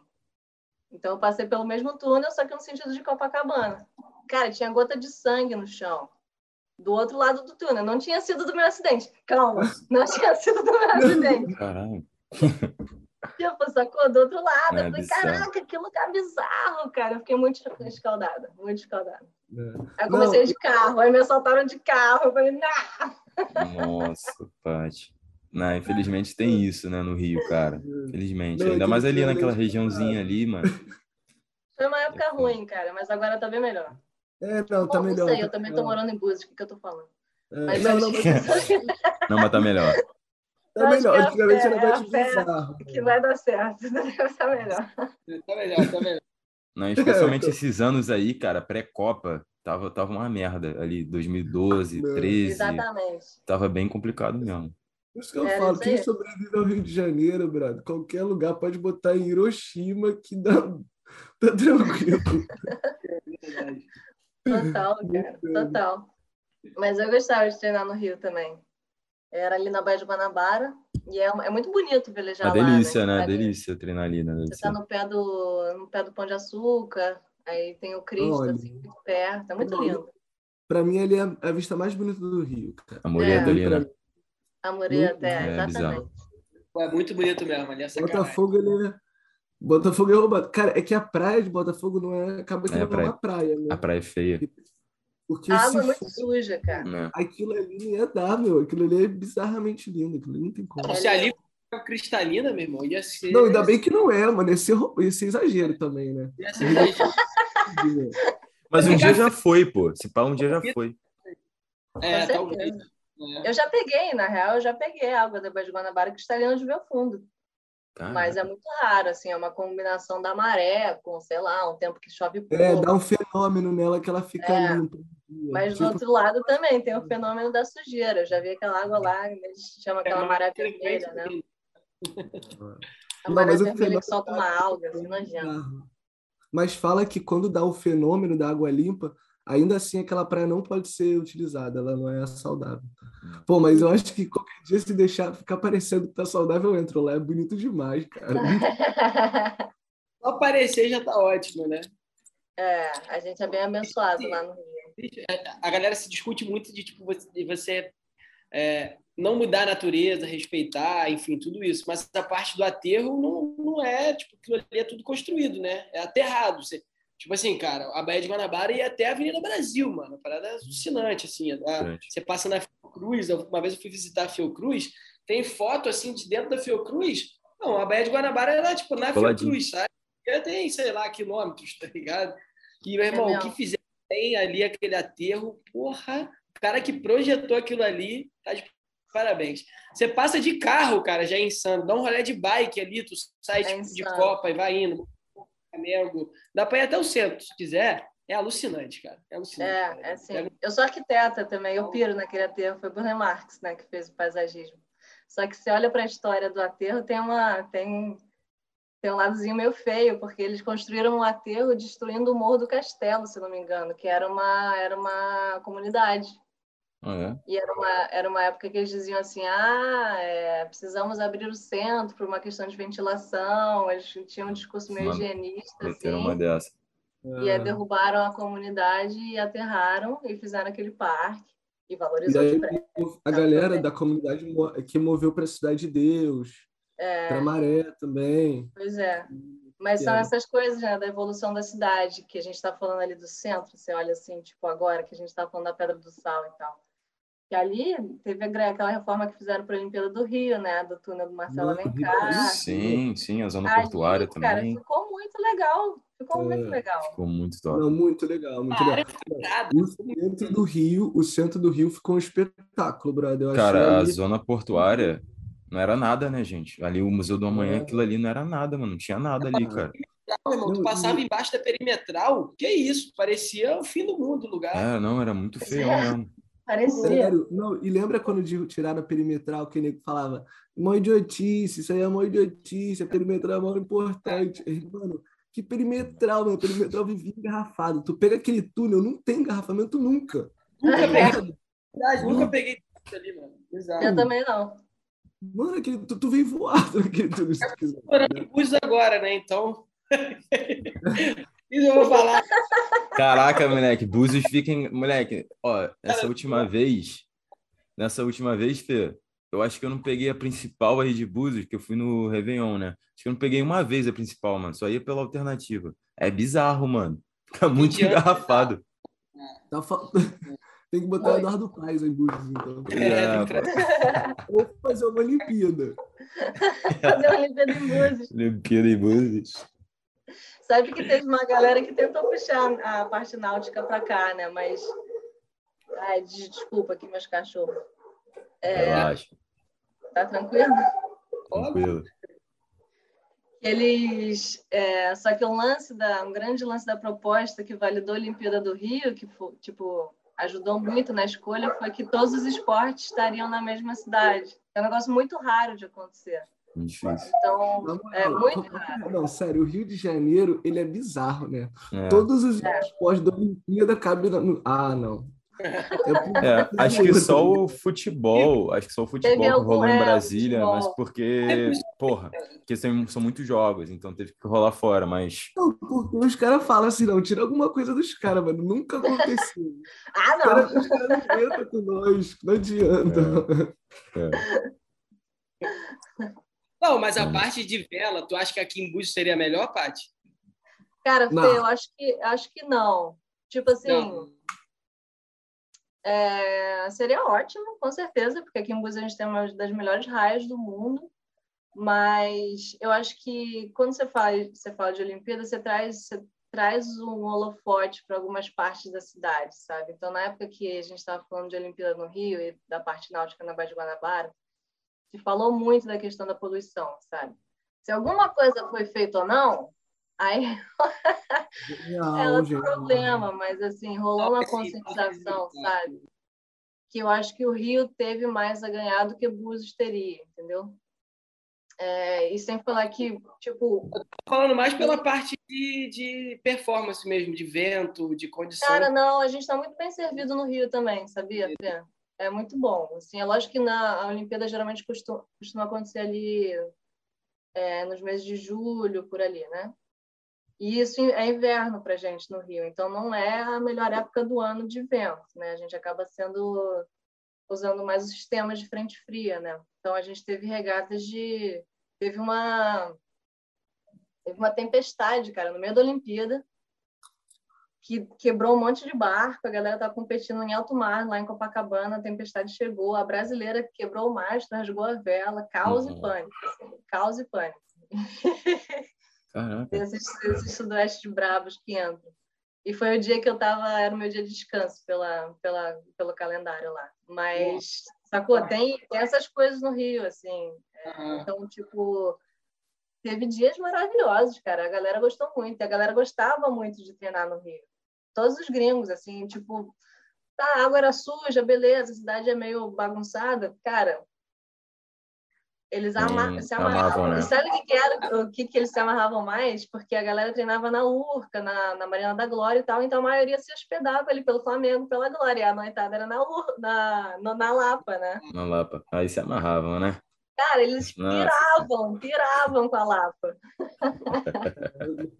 Então eu passei pelo mesmo túnel, só que no sentido de Copacabana. Cara, tinha gota de sangue no chão. Do outro lado do túnel. Não tinha sido do meu acidente. Calma, não tinha sido do meu acidente. Caralho. Tipo, sacou? Do outro lado. É eu falei, bizarro. caraca, que lugar bizarro, cara. Eu fiquei muito escaldada, muito escaldada. É. Aí eu comecei de carro, aí me assaltaram de carro. Eu falei, não. Nossa, Paty. Não, infelizmente tem isso, né, no Rio, cara. Infelizmente. Não, Ainda mais ali é naquela regiãozinha ali, mano. Foi uma época ruim, cara, mas agora tá bem melhor. É, não, tá Bom, melhor. não sei, tá eu também tô morando em Búzios, o que, que eu tô falando? É, Mas não, não, mas Não, mas tá melhor. Tá melhor. é Antigamente era é a mais fé bizarro. que vai dar certo. Tá melhor. Tá melhor, tá melhor. Não, especialmente esses anos aí, cara, pré-Copa, tava, tava uma merda ali, 2012, Não. 13, Exatamente. tava bem complicado mesmo. Por isso que eu Era falo, quem sobrevive ao Rio de Janeiro, brother, qualquer lugar pode botar em Hiroshima que dá, tá tranquilo. Total, cara. Total. Mas eu gostava de treinar no Rio também. Era ali na Baía de Guanabara. E é, é muito bonito velejar Uma lá, delícia, né? né? Ali- Delícia treinar ali, né? Você tá no pé do, no pé do Pão de Açúcar. Aí tem o Cristo, Olha. assim, muito perto. É muito lindo. Pra mim, ali é a vista mais bonita do Rio, cara. A mureta É. ali, né? A Mureta, é, É, exatamente. Pô, É muito bonito mesmo, ali, essa Botafogo, ele é... Botafogo é roubado. Cara, é que a praia de Botafogo não é... Acaba que É, não a praia- é uma praia, né? A praia é feia. Porque A se água é muito for, suja, cara. né? aquilo ali não ia dar, meu. Aquilo ali é bizarramente lindo. Aquilo ali não tem como. Se ali for cristalina, meu irmão, ia ser. Não, ainda bem que não é, mano. Ia ser, ia ser exagero também, né? Ia ser exagero. Mas um dia já foi, pô. Se pá, um dia já foi. É, talvez. É. Eu já peguei, na real, eu já peguei a água da Baía de Guanabara cristalina de ver fundo. Mas é muito raro, assim, é uma combinação da maré com, sei lá, um tempo que chove pouco. É, dá um fenômeno nela que ela fica É. limpa. Mas do Tipo, outro lado também tem o fenômeno da sujeira. Eu já vi aquela água lá, eles chamam aquela maré vermelha, né? A maré vermelha que solta uma alga, assim, nojento. Mas fala que quando dá o fenômeno da água limpa, ainda assim aquela praia não pode ser utilizada, ela não é saudável. Pô, mas eu acho que qualquer dia se deixar ficar parecendo que tá saudável, eu entro lá, é bonito demais, cara. Só aparecer já tá ótimo, né? É, a gente é bem abençoado lá no Rio. A galera se discute muito de tipo você, de você é, não mudar a natureza, respeitar, enfim, tudo isso. Mas a parte do aterro não, não é, tipo, aquilo ali é tudo construído, né? É aterrado. Você, tipo assim, cara, a Baía de Guanabara ia até a Avenida Brasil, mano. A parada é alucinante, assim. A- você passa na Fiocruz, uma vez eu fui visitar a Fiocruz, tem foto, assim, de dentro da Fiocruz. Não, a Baía de Guanabara era, tipo, na Coladinho. Fiocruz, sabe? Já tem, sei lá, quilômetros, tá ligado? E, meu irmão, É o que mesmo. Tem ali aquele aterro, porra, o cara que projetou aquilo ali, tá de parabéns. Você passa de carro, cara, já é insano. Dá um rolê de bike ali, tu sai É tipo, de insano. Copa e vai indo. Flamengo. Dá pra ir até o centro, se quiser. É alucinante, cara. É alucinante. É, cara. é assim. Eu sou arquiteta também, eu piro naquele aterro. Foi Bruno Marx, né, que fez o paisagismo. Só que você olha para a história do aterro, tem uma tem tem um ladozinho meio feio, porque eles construíram um aterro destruindo o Morro do Castelo, se não me engano, que era uma era uma comunidade. Ah, é? E era uma, era uma época que eles diziam assim: ah, é, precisamos abrir o centro por uma questão de ventilação. Eles tinham um discurso meio Mano, higienista. Assim. uma dessa. E aí derrubaram a comunidade e aterraram e fizeram aquele parque. E E valorizou aí os prédios. a galera da comunidade que moveu para a Cidade de Deus, É, para Maré também. pois é. Mas são É. essas coisas, né, da evolução da cidade, que a gente está falando ali do centro, você olha assim, tipo, agora que a gente está falando da Pedra do Sal e tal. Que ali teve aquela reforma que fizeram para a Olimpíada do Rio, né, do túnel do Marcelo. Alencar. Sim, sim, a zona Ali, portuária cara, também. ficou muito legal. Ficou muito É. legal. Ficou muito top. Não, muito legal, muito legal. Nada. O centro do Rio, o centro do Rio ficou um espetáculo, brother. Eu achei Cara, a ali- zona portuária não era nada, né, gente? Ali o Museu do Amanhã, aquilo ali não era nada, mano. Não tinha nada ali, cara. Não, irmão, tu passava embaixo da perimetral, que isso? Parecia o fim do mundo o lugar. É, não, era muito feio mesmo. Parecia. Sério, não, e lembra quando tiraram a perimetral, que o nego falava, mó idiotice, isso aí é mó idiotice, a perimetral é mó importante. E, Mano, que perimetral, meu, perimetral vivia engarrafado. Tu pega aquele túnel, não tem engarrafamento nunca. Nunca peguei, nunca peguei isso ali, mano. Exato. Eu também não. Mano, aquele, tu, tu vem voado naquele túnel. se tu quiser. morando em Búzios agora, né? Então. Isso eu vou falar. Caraca, moleque, Búzios fica em... Moleque, ó, essa última vez, nessa última vez, Fê, eu acho que eu não peguei a principal aí de Búzios, que eu fui no Réveillon, né? Acho que eu não peguei uma vez a principal, mano, só ia pela alternativa. É bizarro, mano. Fica muito engarrafado. Tá fa- Tem que botar o Eduardo Paes em Búzios, então. É, pô. Ou fazer uma Olimpíada. Fazer uma Olimpíada em Búzios. Olimpíada em Búzios. Sabe que teve uma galera que tentou puxar a parte náutica para cá, né? Mas Ai, desculpa aqui, meus cachorros. É, Relaxa. Tá tranquilo? Tranquilo. Eles, é, só que o lance da, um grande lance da proposta que validou a Olimpíada do Rio, que foi, tipo ajudou muito na escolha, foi que todos os esportes estariam na mesma cidade. É um negócio muito raro de acontecer. Difícil. Então, não, é muito raro. Não, sério, o Rio de Janeiro, ele é bizarro, né? É. Todos os é. esportes da Olimpíada cabem no... Ah, não. É, acho que só o futebol, acho que só o futebol que rolou em é, Brasília, mas porque, porra, porque são, são muitos jogos, então teve que rolar fora, mas. Os caras falam assim, não, tira alguma coisa dos caras, mano. Nunca aconteceu. ah, não. Os caras não entram com nós, não adianta. É. É. Não, mas a parte de vela, tu acha que aqui em Búzios seria melhor, Paty? Cara, Fê, eu acho que, acho que não. Tipo assim, não. É, seria ótimo, com certeza, porque aqui em Búzios a gente tem uma das melhores raias do mundo. Mas eu acho que quando você fala, você fala de Olimpíada, você traz, você traz um holofote para algumas partes da cidade, sabe? Então, na época que a gente estava falando de Olimpíada no Rio e da parte náutica na Baía de Guanabara, se falou muito da questão da poluição, sabe? Se alguma coisa foi feita ou não, aí é outro problema, mas assim, rolou uma conscientização, sabe? Que eu acho que o Rio teve mais a ganhar do que Búzios teria, entendeu? É, e sem falar que, tipo. Falando mais pela parte de, de performance mesmo, de vento, de condição. Cara, não, a gente está muito bem servido no Rio também, sabia, Fê? É muito bom. Assim, é lógico que na Olimpíada geralmente costuma, costuma acontecer ali é, nos meses de julho, por ali, né? E isso é inverno para gente no Rio, então não é a melhor época do ano de vento, né? A gente acaba sendo usando mais os sistemas de frente fria, né? Então a gente teve regatas de teve uma teve uma tempestade, cara, no meio da Olimpíada, que quebrou um monte de barco, a galera estava competindo em alto mar, lá em Copacabana, a tempestade chegou, a brasileira quebrou o mastro, rasgou a vela, caos uhum. e pânico, assim, caos e pânico. Caraca. Esses, esses sudoestes bravos que entram. E foi o dia que eu tava, era o meu dia de descanso pela, pela, pelo calendário lá. Mas, sacou? Tem, tem essas coisas no Rio, assim. É, então, tipo, teve dias maravilhosos, cara. A galera gostou muito. A galera gostava muito de treinar no Rio todos os gringos, assim, tipo, tá, a água era suja, beleza, a cidade é meio bagunçada. Cara, eles ama se amarravam. Né? E sabe o que, que era? O que, que eles se amarravam mais? Porque a galera treinava na Urca, na, na Marina da Glória e tal, então a maioria se hospedava ali pelo Flamengo, pela Glória. E a noitada era na, Ur na, na, na Lapa, né? Na Lapa. Aí se amarravam, né? Cara, eles piravam, piravam com a Lapa.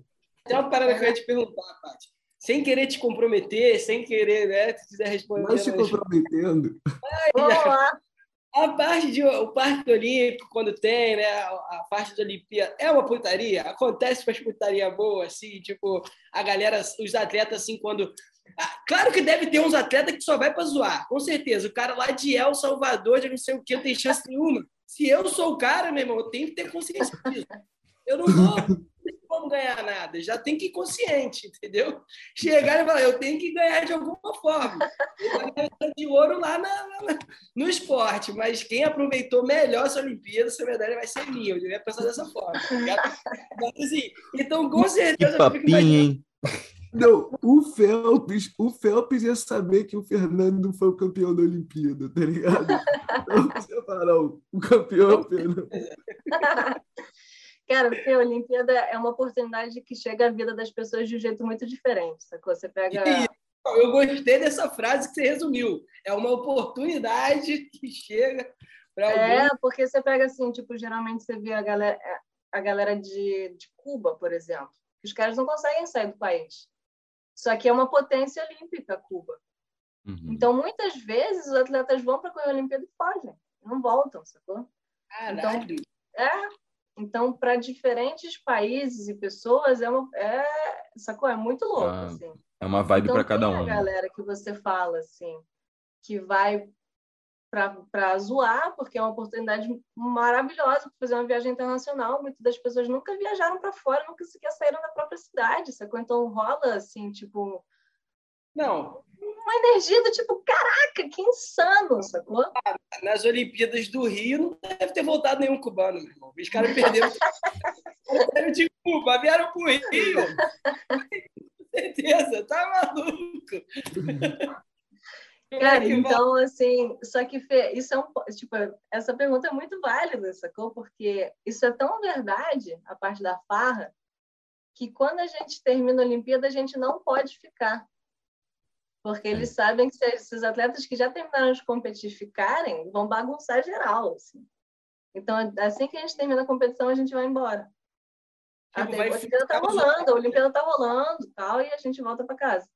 Tem uma parada que eu ia te perguntar, Paty sem querer te comprometer, sem querer, né? Se quiser responder. Mas se comprometendo. A parte de o Parque Olímpico, quando tem, né? A parte da Olimpíada, é uma putaria? Acontece umas putaria boa, assim, tipo, a galera, os atletas, assim, quando. Ah, claro que deve ter uns atletas que só vai para zoar, com certeza. O cara lá de El Salvador, de não sei o que, não tem chance nenhuma. Se eu sou o cara, meu irmão, eu tenho que ter consciência disso. Eu não vou como ganhar nada, já tem que ir consciente, entendeu? Chegar e falar, eu tenho que ganhar de alguma forma. de ouro lá na, na, no esporte, mas quem aproveitou melhor essa Olimpíada, essa medalha vai ser minha. Eu devia pensar dessa forma. Tá mas, assim, então, com certeza. Que papinho, hein? Não, o Phelps, o Phelps ia saber que o Fernando foi o campeão da Olimpíada, tá ligado? Precisa falar, não. O campeão é o Fernando. Cara, porque a Olimpíada é uma oportunidade que chega à vida das pessoas de um jeito muito diferente, sacou? Você pega. Eu gostei dessa frase que você resumiu. É uma oportunidade que chega para alguém. É, porque você pega assim, tipo, geralmente você vê a galera, a galera de, de Cuba, por exemplo. Os caras não conseguem sair do país. Só que é uma potência olímpica, Cuba. Uhum. Então, muitas vezes, os atletas vão para a Olimpíada e fogem. Não voltam, sacou? Caralho. Então, é, então, para diferentes países e pessoas, é, uma, é, sacou? É muito louco, ah, assim. É uma vibe então, para cada um. a né? galera que você fala, assim, que vai para zoar, porque é uma oportunidade maravilhosa para fazer uma viagem internacional. Muitas das pessoas nunca viajaram para fora, nunca sequer saíram da própria cidade, sacou? Então, rola, assim, tipo, Não. Uma energia do tipo, caraca, que insano, sacou? Nas Olimpíadas do Rio não deve ter voltado nenhum cubano, meu irmão. Os caras perderam. Vieram de Cuba, vieram pro Rio. Com certeza, tá maluco. Cara, então, assim, só que Fê, isso é um. Tipo, essa pergunta é muito válida, sacou? Porque isso é tão verdade, a parte da farra, que quando a gente termina a Olimpíada, a gente não pode ficar. Porque eles sabem que se esses atletas que já terminaram de competir ficarem, vão bagunçar geral. Assim. Então, assim que a gente termina a competição, a gente vai embora. Tipo, Até a Olimpíada tá rolando, a Olimpíada tá rolando tal, e a gente volta para casa.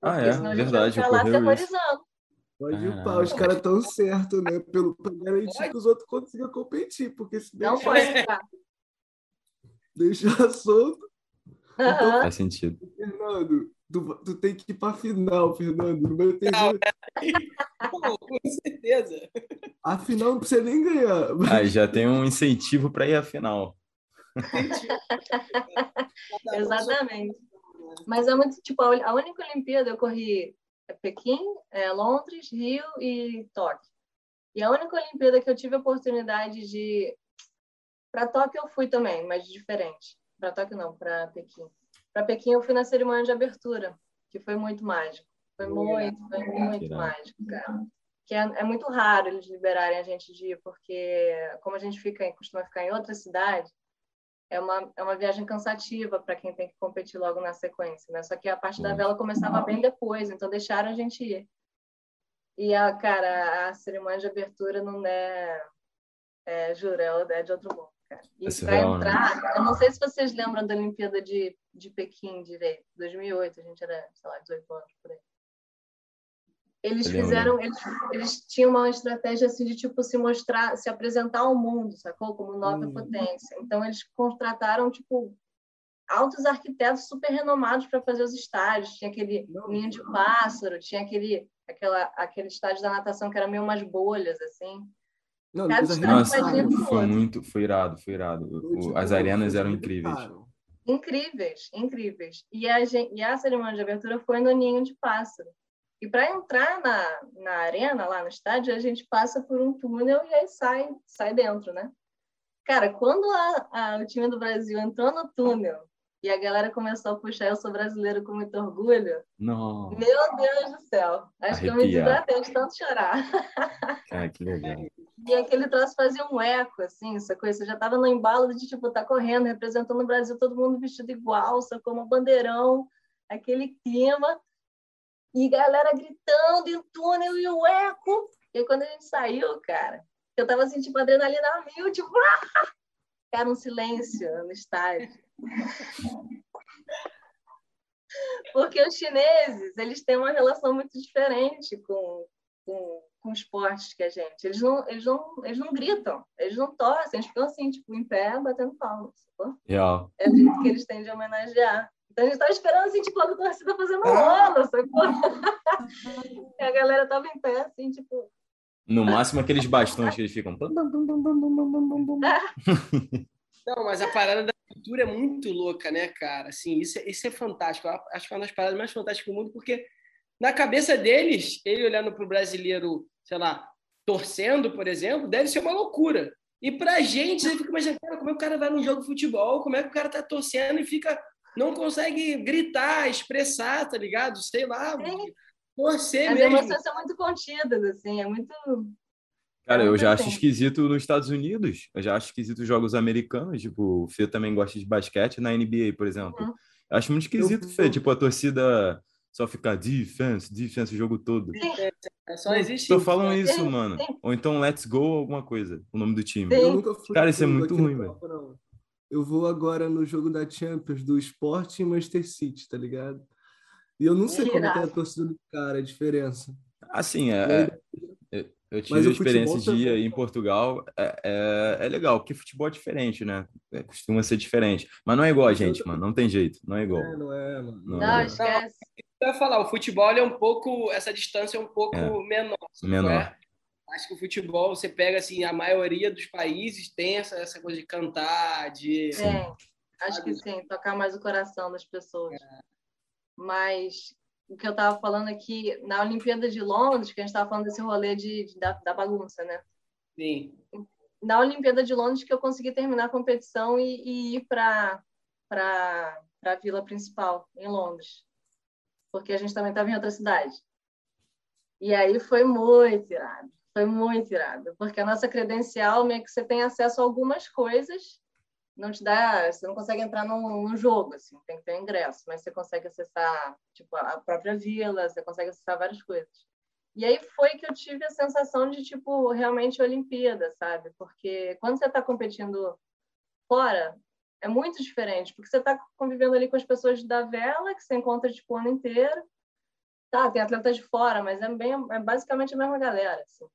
Ah, é, verdade. Vai lá aterrorizando. Pode ir pau, os caras tão certos, né? Pelo, pra garantir que os outros consigam competir, porque se Não pode ficar. Deixar solto. Uhum. Então, Faz sentido. Fernando, tu, tu tem que ir pra final, Fernando. Não vai ter Não, é... Com certeza. A final não precisa nem ganhar. Ah, já tem um incentivo para ir à final. Exatamente. Mas é muito, tipo, a única Olimpíada eu corri é Pequim, é Londres, Rio e Tóquio. E a única Olimpíada que eu tive a oportunidade de. Para Tóquio eu fui também, mas diferente. Para Tóquio não, para Pequim. Para Pequim eu fui na cerimônia de abertura, que foi muito mágico. Foi muito, foi muito mágico, cara. Que é, é, muito raro eles liberarem a gente de ir, porque como a gente fica, costuma ficar em outra cidade, é uma, é uma viagem cansativa para quem tem que competir logo na sequência, né? Só que a parte da vela começava bem depois, então deixaram a gente ir. E a, cara, a cerimônia de abertura não é, é juro, ela é de outro mundo, cara. E para né? entrar, né? eu não sei se vocês lembram da Olimpíada de, de Pequim direito, 2008, a gente era, sei lá, 18 anos por aí. Eles fizeram, eles, eles tinham uma estratégia assim de tipo se mostrar, se apresentar ao mundo, sacou? Como nova uhum. potência. Então eles contrataram tipo altos arquitetos super renomados para fazer os estádios. Tinha aquele ninho de pássaro, tinha aquele aquela aquele estádio da natação que era meio umas bolhas assim. Não, Nossa, foi muito, foi irado, foi irado. O, as arenas eram incríveis. Incríveis, incríveis. E a, e a cerimônia de abertura foi no ninho de pássaro. E para entrar na, na arena, lá no estádio, a gente passa por um túnel e aí sai, sai dentro, né? Cara, quando a, a, o time do Brasil entrou no túnel e a galera começou a puxar Eu Sou Brasileiro com muito orgulho, Não. meu Deus do céu, acho Arrepiar. que eu me desidratei de tanto chorar. Cara, que legal. E aquele troço fazia um eco, assim, essa coisa. Você já estava no embalo de, tipo, tá correndo, representando o Brasil, todo mundo vestido igual, sacou? Uma bandeirão, aquele clima. E galera gritando, e o túnel e o eco. E aí, quando a gente saiu, cara, eu tava assim, tipo, adrenalina mil, tipo, ah! cara, um silêncio no estádio. Porque os chineses, eles têm uma relação muito diferente com, com, com esportes que a gente. Eles não, eles, não, eles não gritam, eles não torcem, eles ficam assim, tipo, em pé, batendo palmas. Yeah. É o jeito que eles têm de homenagear. Então a gente estava esperando assim, tipo, a torcida fazendo rola, sacou? e a galera tava em pé, assim, tipo. No máximo aqueles bastões que eles ficam. Não, mas a parada da cultura é muito louca, né, cara? Assim, isso, é, isso é fantástico. Eu acho que é uma das paradas mais fantásticas do mundo, porque na cabeça deles, ele olhando para o brasileiro, sei lá, torcendo, por exemplo, deve ser uma loucura. E pra gente, você fica imaginando, como é que o cara vai num jogo de futebol, como é que o cara tá torcendo e fica não consegue gritar, expressar, tá ligado? Sei lá, Sim. torcer As mesmo. As emoções são muito contidas, assim, é muito... Cara, eu já acho esquisito nos Estados Unidos, eu já acho esquisito os jogos americanos, tipo, o Fê também gosta de basquete na NBA, por exemplo. Uhum. Eu acho muito esquisito, eu... Fê, tipo, a torcida só ficar defense, defense o jogo todo. É, é só existe. Só falam isso, mano. Ou então let's go alguma coisa, o nome do time. Cara, isso é muito ruim, velho eu vou agora no jogo da Champions do Sport e Manchester City, tá ligado? E eu não sei como é, é a torcida do cara, a diferença. Assim, é, é eu tive a experiência de ir em Portugal, é, é, é, legal, porque futebol é diferente, né? É, costuma ser diferente. Mas não é igual a gente, mano, não tem jeito, não é igual. É, não é, mano. Não, não esquece. Eu ia falar, o futebol é um pouco, essa distância é um pouco menor. Menor. Acho que o futebol, você pega assim, a maioria dos países tem essa, essa coisa de cantar, de. Sim, acho que sim, tocar mais o coração das pessoas. É. Mas o que eu estava falando aqui na Olimpíada de Londres, que a gente estava falando desse rolê de, de da, da, bagunça, né? Sim. Na Olimpíada de Londres que eu consegui terminar a competição e, e ir para para a vila principal em Londres, porque a gente também estava em outra cidade. E aí foi muito irado, foi muito irado, porque a nossa credencial meio que você tem acesso a algumas coisas não te dá, você não consegue entrar num, num, jogo, assim, tem que ter ingresso, mas você consegue acessar, tipo, a própria vila, você consegue acessar várias coisas. E aí foi que eu tive a sensação de, tipo, realmente Olimpíada, sabe? Porque quando você está competindo fora, é muito diferente, porque você está convivendo ali com as pessoas da vela, que você encontra, tipo, o ano inteiro. Tá, tem atletas de fora, mas é, bem, é basicamente a mesma galera, assim.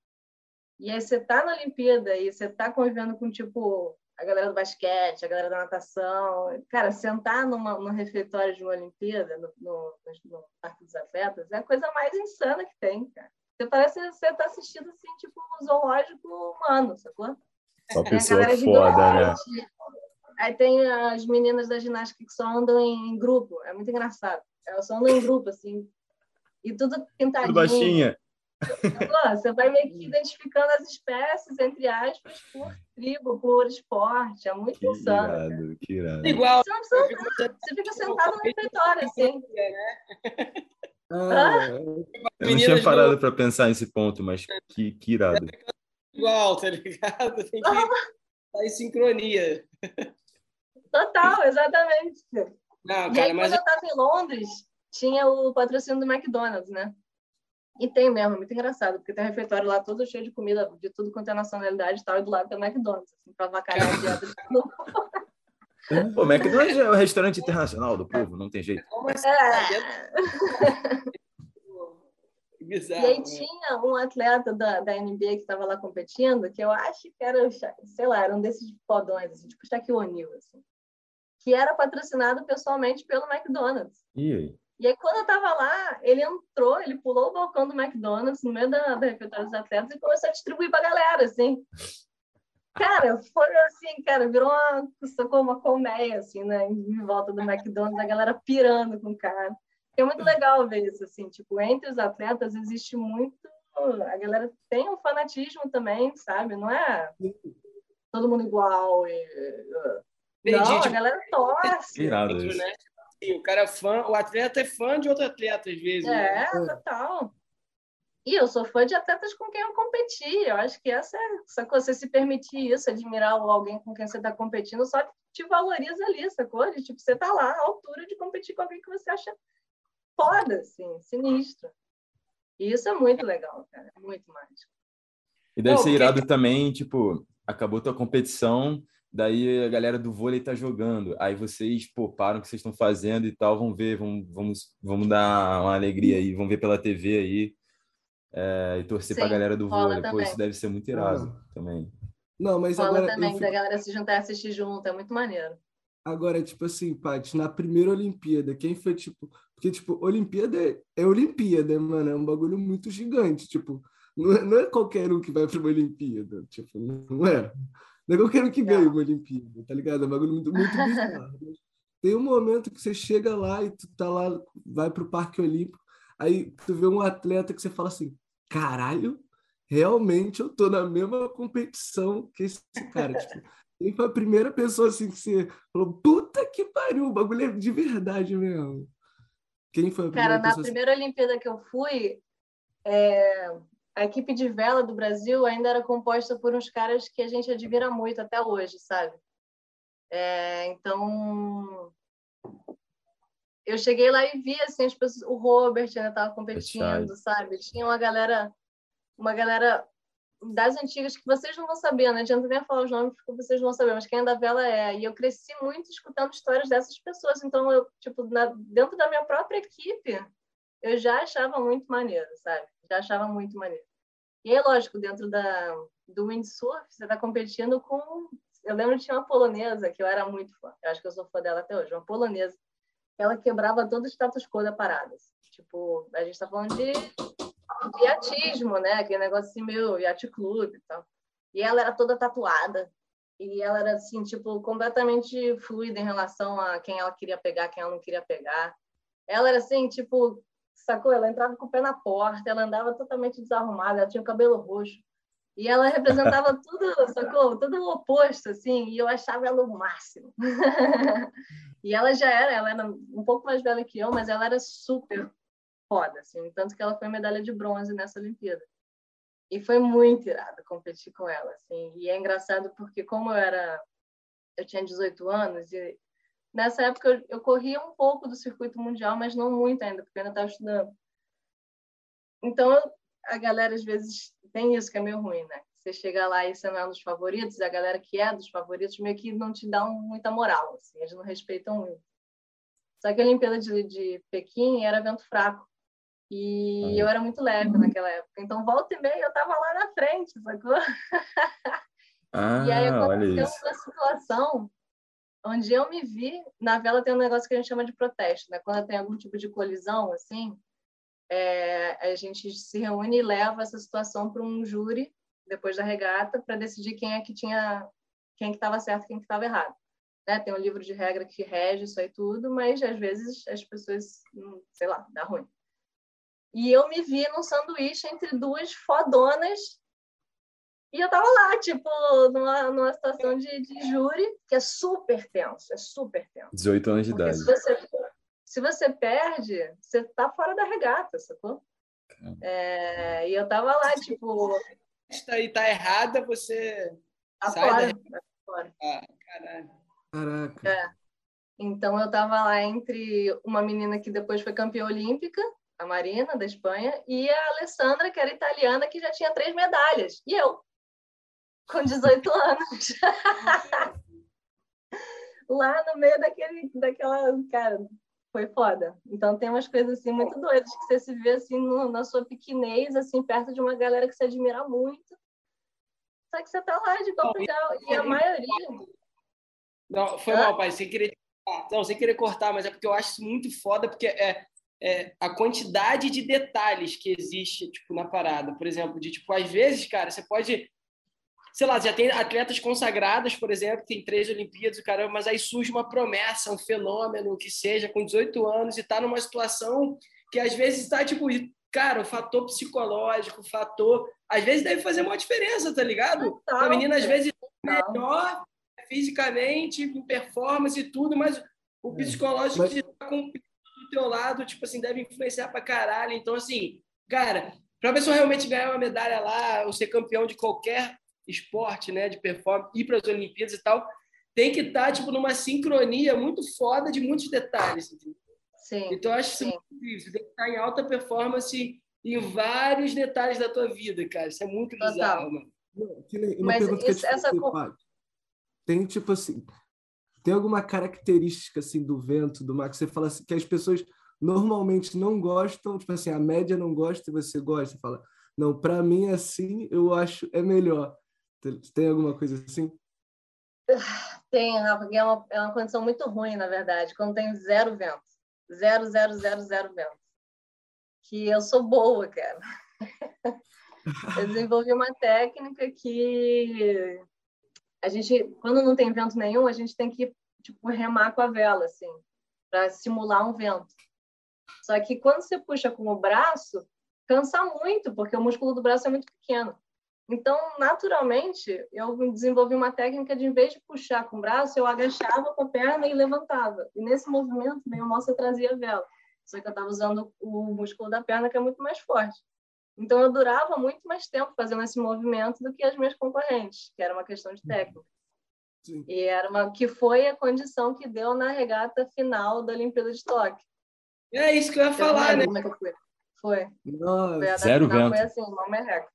E aí você tá na Olimpíada e você tá convivendo com, tipo, a galera do basquete, a galera da natação. Cara, sentar numa, no refeitório de uma Olimpíada, no, no, no, Parque dos Atletas, é a coisa mais insana que tem, cara. Você parece que você tá assistindo, assim, tipo, um zoológico humano, sacou? Uma pessoa foda, né? Aí tem as meninas da ginástica que só andam em grupo. É muito engraçado. Elas só andam em grupo, assim. E tudo pintadinho. Tudo baixinha. Você vai meio que identificando as espécies, entre aspas, por tribo, por esporte. É muito que insano. Irado, que irado. Igual. Você, precisa, você fica sentado no refeitório, assim. Ah, eu não tinha parado para pensar nesse ponto, mas que, que irado. Igual, tá ligado? Tem que estar em sincronia. Total, exatamente. Não, cara, e aí, mas... quando eu estava em Londres, tinha o patrocínio do McDonald's, né? E tem mesmo, é muito engraçado, porque tem um refeitório lá todo cheio de comida de tudo quanto é nacionalidade e tal, e do lado tem o McDonald's, assim, pra vacalhar a dieta de Pô, o McDonald's é o restaurante internacional do povo, não tem jeito. É. Bizarro, e aí né? tinha um atleta da, da NBA que estava lá competindo, que eu acho que era, sei lá, era um desses podões, assim, tipo Shaquille O'Neal, assim, que era patrocinado pessoalmente pelo McDonald's. E aí? E aí, quando eu tava lá, ele entrou, ele pulou o balcão do McDonald's no meio da, da refeitório dos atletas e começou a distribuir pra galera, assim. Cara, foi assim, cara, virou uma, uma colmeia, assim, né, em volta do McDonald's, a galera pirando com o cara. É muito legal ver isso, assim, tipo, entre os atletas existe muito, a galera tem um fanatismo também, sabe? Não é todo mundo igual e... Não, a galera torce. Irado isso. Né? O cara é fã, o atleta é fã de outro atleta, às vezes. É, né? total. E eu sou fã de atletas com quem eu competi. Eu acho que essa é essa coisa, você se permitir isso, admirar alguém com quem você está competindo, só te valoriza ali, sacou? De, tipo, você tá lá à altura de competir com alguém que você acha foda, assim, sinistro. E isso é muito legal, cara. É muito mágico. E deve Não, ser irado porque... também, tipo, acabou tua competição, daí a galera do vôlei tá jogando. Aí vocês, pô, param o que vocês estão fazendo e tal, vão ver, vamos, vamos, vamos dar uma alegria aí, vamos ver pela TV aí. É, e torcer Sim, pra galera do vôlei. Também. Pô, isso deve ser muito irado ah. também. Não, mas rola agora. também, fico... da galera se juntar e assistir junto, é muito maneiro. Agora, tipo assim, Paty, na primeira Olimpíada, quem foi, tipo... Porque, tipo, Olimpíada é, é Olimpíada, mano, é um bagulho muito gigante, tipo... Não é, não é qualquer um que vai para uma Olimpíada, tipo, não é. Não é qualquer um que ganha uma Olimpíada, tá ligado? É um bagulho muito, muito bizarro. Tem um momento que você chega lá e tu tá lá, vai pro Parque Olímpico, aí tu vê um atleta que você fala assim, caralho, realmente eu tô na mesma competição que esse cara, tipo, quem foi a primeira pessoa assim que você falou, puta que pariu, o bagulho é de verdade mesmo. Quem foi a primeira Cara, na pessoa primeira assim? Olimpíada que eu fui, é, a equipe de vela do Brasil ainda era composta por uns caras que a gente admira muito até hoje, sabe? É, então, eu cheguei lá e vi assim as pessoas, o Robert ainda estava competindo, sabe? Tinha uma galera, uma galera das antigas que vocês não vão saber, né? Adianta nem falar os nomes porque vocês não vão saber, mas quem é da vela é. E eu cresci muito escutando histórias dessas pessoas, então eu, tipo, na, dentro da minha própria equipe, eu já achava muito maneiro, sabe? Já achava muito maneiro. E é lógico, dentro da, do windsurf, você está competindo com. Eu lembro que tinha uma polonesa que eu era muito fã, eu acho que eu sou fã dela até hoje, uma polonesa. Ela quebrava todo o status quo da parada. Assim. Tipo, a gente está falando de, de iatismo, né? Aquele negócio assim, meu, yacht clube e tal. E ela era toda tatuada. E ela era, assim, tipo, completamente fluida em relação a quem ela queria pegar, quem ela não queria pegar. Ela era, assim, tipo, sacou? Ela entrava com o pé na porta, ela andava totalmente desarrumada, ela tinha o cabelo roxo. E ela representava tudo, sacou? Tudo o oposto, assim, e eu achava ela o máximo. e ela já era, ela era um pouco mais velha que eu, mas ela era super foda, assim, tanto que ela foi medalha de bronze nessa Olimpíada. E foi muito irado competir com ela, assim. E é engraçado porque como eu era eu tinha 18 anos e nessa época eu, eu corria um pouco do circuito mundial, mas não muito ainda, porque eu ainda estava estudando. Então, a galera às vezes tem isso que é meio ruim, né? Você chega lá e você não é um dos favoritos, a galera que é dos favoritos meio que não te dá muita moral, assim, eles não respeitam muito. Só que a Olimpíada de, de Pequim era vento fraco. E ah. eu era muito leve naquela época. Então, volta e meia, eu tava lá na frente, sacou? Ah, e aí aconteceu uma situação onde eu me vi, na vela tem um negócio que a gente chama de protesto, né? Quando tem algum tipo de colisão, assim, é, a gente se reúne e leva essa situação para um júri depois da regata para decidir quem é que tinha, quem que estava certo, quem que estava errado. Né? Tem um livro de regra que rege isso aí tudo, mas às vezes as pessoas, sei lá, dá ruim. E eu me vi num sanduíche entre duas fodonas e eu tava lá, tipo, numa, numa situação de, de júri, que é super tenso, é super tenso. 18 anos de Porque idade. Se você, se você perde, você tá fora da regata, sacou? É, e eu tava lá, tipo. Está aí, tá errada, você. Tá sai fora, da... tá fora. Ah, caralho. Caraca. É. Então eu tava lá entre uma menina que depois foi campeã olímpica, a Marina, da Espanha, e a Alessandra, que era italiana, que já tinha três medalhas. E eu com 18 anos. Lá no meio daquele, daquela. Cara, foi foda. Então tem umas coisas assim muito doidas que você se vê assim no, na sua pequenez, assim, perto de uma galera que você admira muito. Só que você tá lá de igual. E a maioria. Não, foi mal, pai. Sem querer, não, sem querer cortar, mas é porque eu acho isso muito foda, porque é, é, a quantidade de detalhes que existe tipo, na parada. Por exemplo, de tipo, às vezes, cara, você pode sei lá, já tem atletas consagradas, por exemplo, tem três Olimpíadas, o caramba, mas aí surge uma promessa, um fenômeno, que seja, com 18 anos, e está numa situação que às vezes está, tipo, cara, o fator psicológico, o fator. Às vezes deve fazer uma diferença, tá ligado? a menina, às vezes, é melhor fisicamente, em performance e tudo, mas o é. psicológico mas... que tá com do teu lado, tipo assim, deve influenciar pra caralho. Então, assim, cara, pra pessoa realmente ganhar uma medalha lá, ou ser campeão de qualquer esporte, né, de performance, ir para as Olimpíadas e tal, tem que estar tá, tipo numa sincronia muito foda de muitos detalhes. Entendeu? Sim. Então eu acho isso muito incrível. Você tem que estar tá em alta performance em vários detalhes da tua vida, cara. Isso é muito Total. bizarro, mano. Uma Mas pergunta isso, que eu te essa... tem tipo assim, tem alguma característica assim do vento, do mar que você fala assim, que as pessoas normalmente não gostam, tipo assim, a média não gosta e você gosta, você fala, não, para mim assim, eu acho é melhor. Tem alguma coisa assim? Tem, Rafa, é uma, é uma condição muito ruim, na verdade, quando tem zero vento. Zero, zero, zero, zero vento. Que eu sou boa, cara. Eu desenvolvi uma técnica que a gente, quando não tem vento nenhum, a gente tem que tipo, remar com a vela, assim, para simular um vento. Só que quando você puxa com o braço, cansa muito, porque o músculo do braço é muito pequeno. Então, naturalmente, eu desenvolvi uma técnica de, em vez de puxar com o braço, eu agachava com a perna e levantava. E nesse movimento, meu você trazia a vela. Só que eu estava usando o músculo da perna, que é muito mais forte. Então, eu durava muito mais tempo fazendo esse movimento do que as minhas concorrentes, que era uma questão de técnica. Sim. E era uma que foi a condição que deu na regata final da Olimpíada de Tóquio. É isso que eu ia falar, né? Foi. Nossa. Foi Zero vento. Foi assim, uma merreca.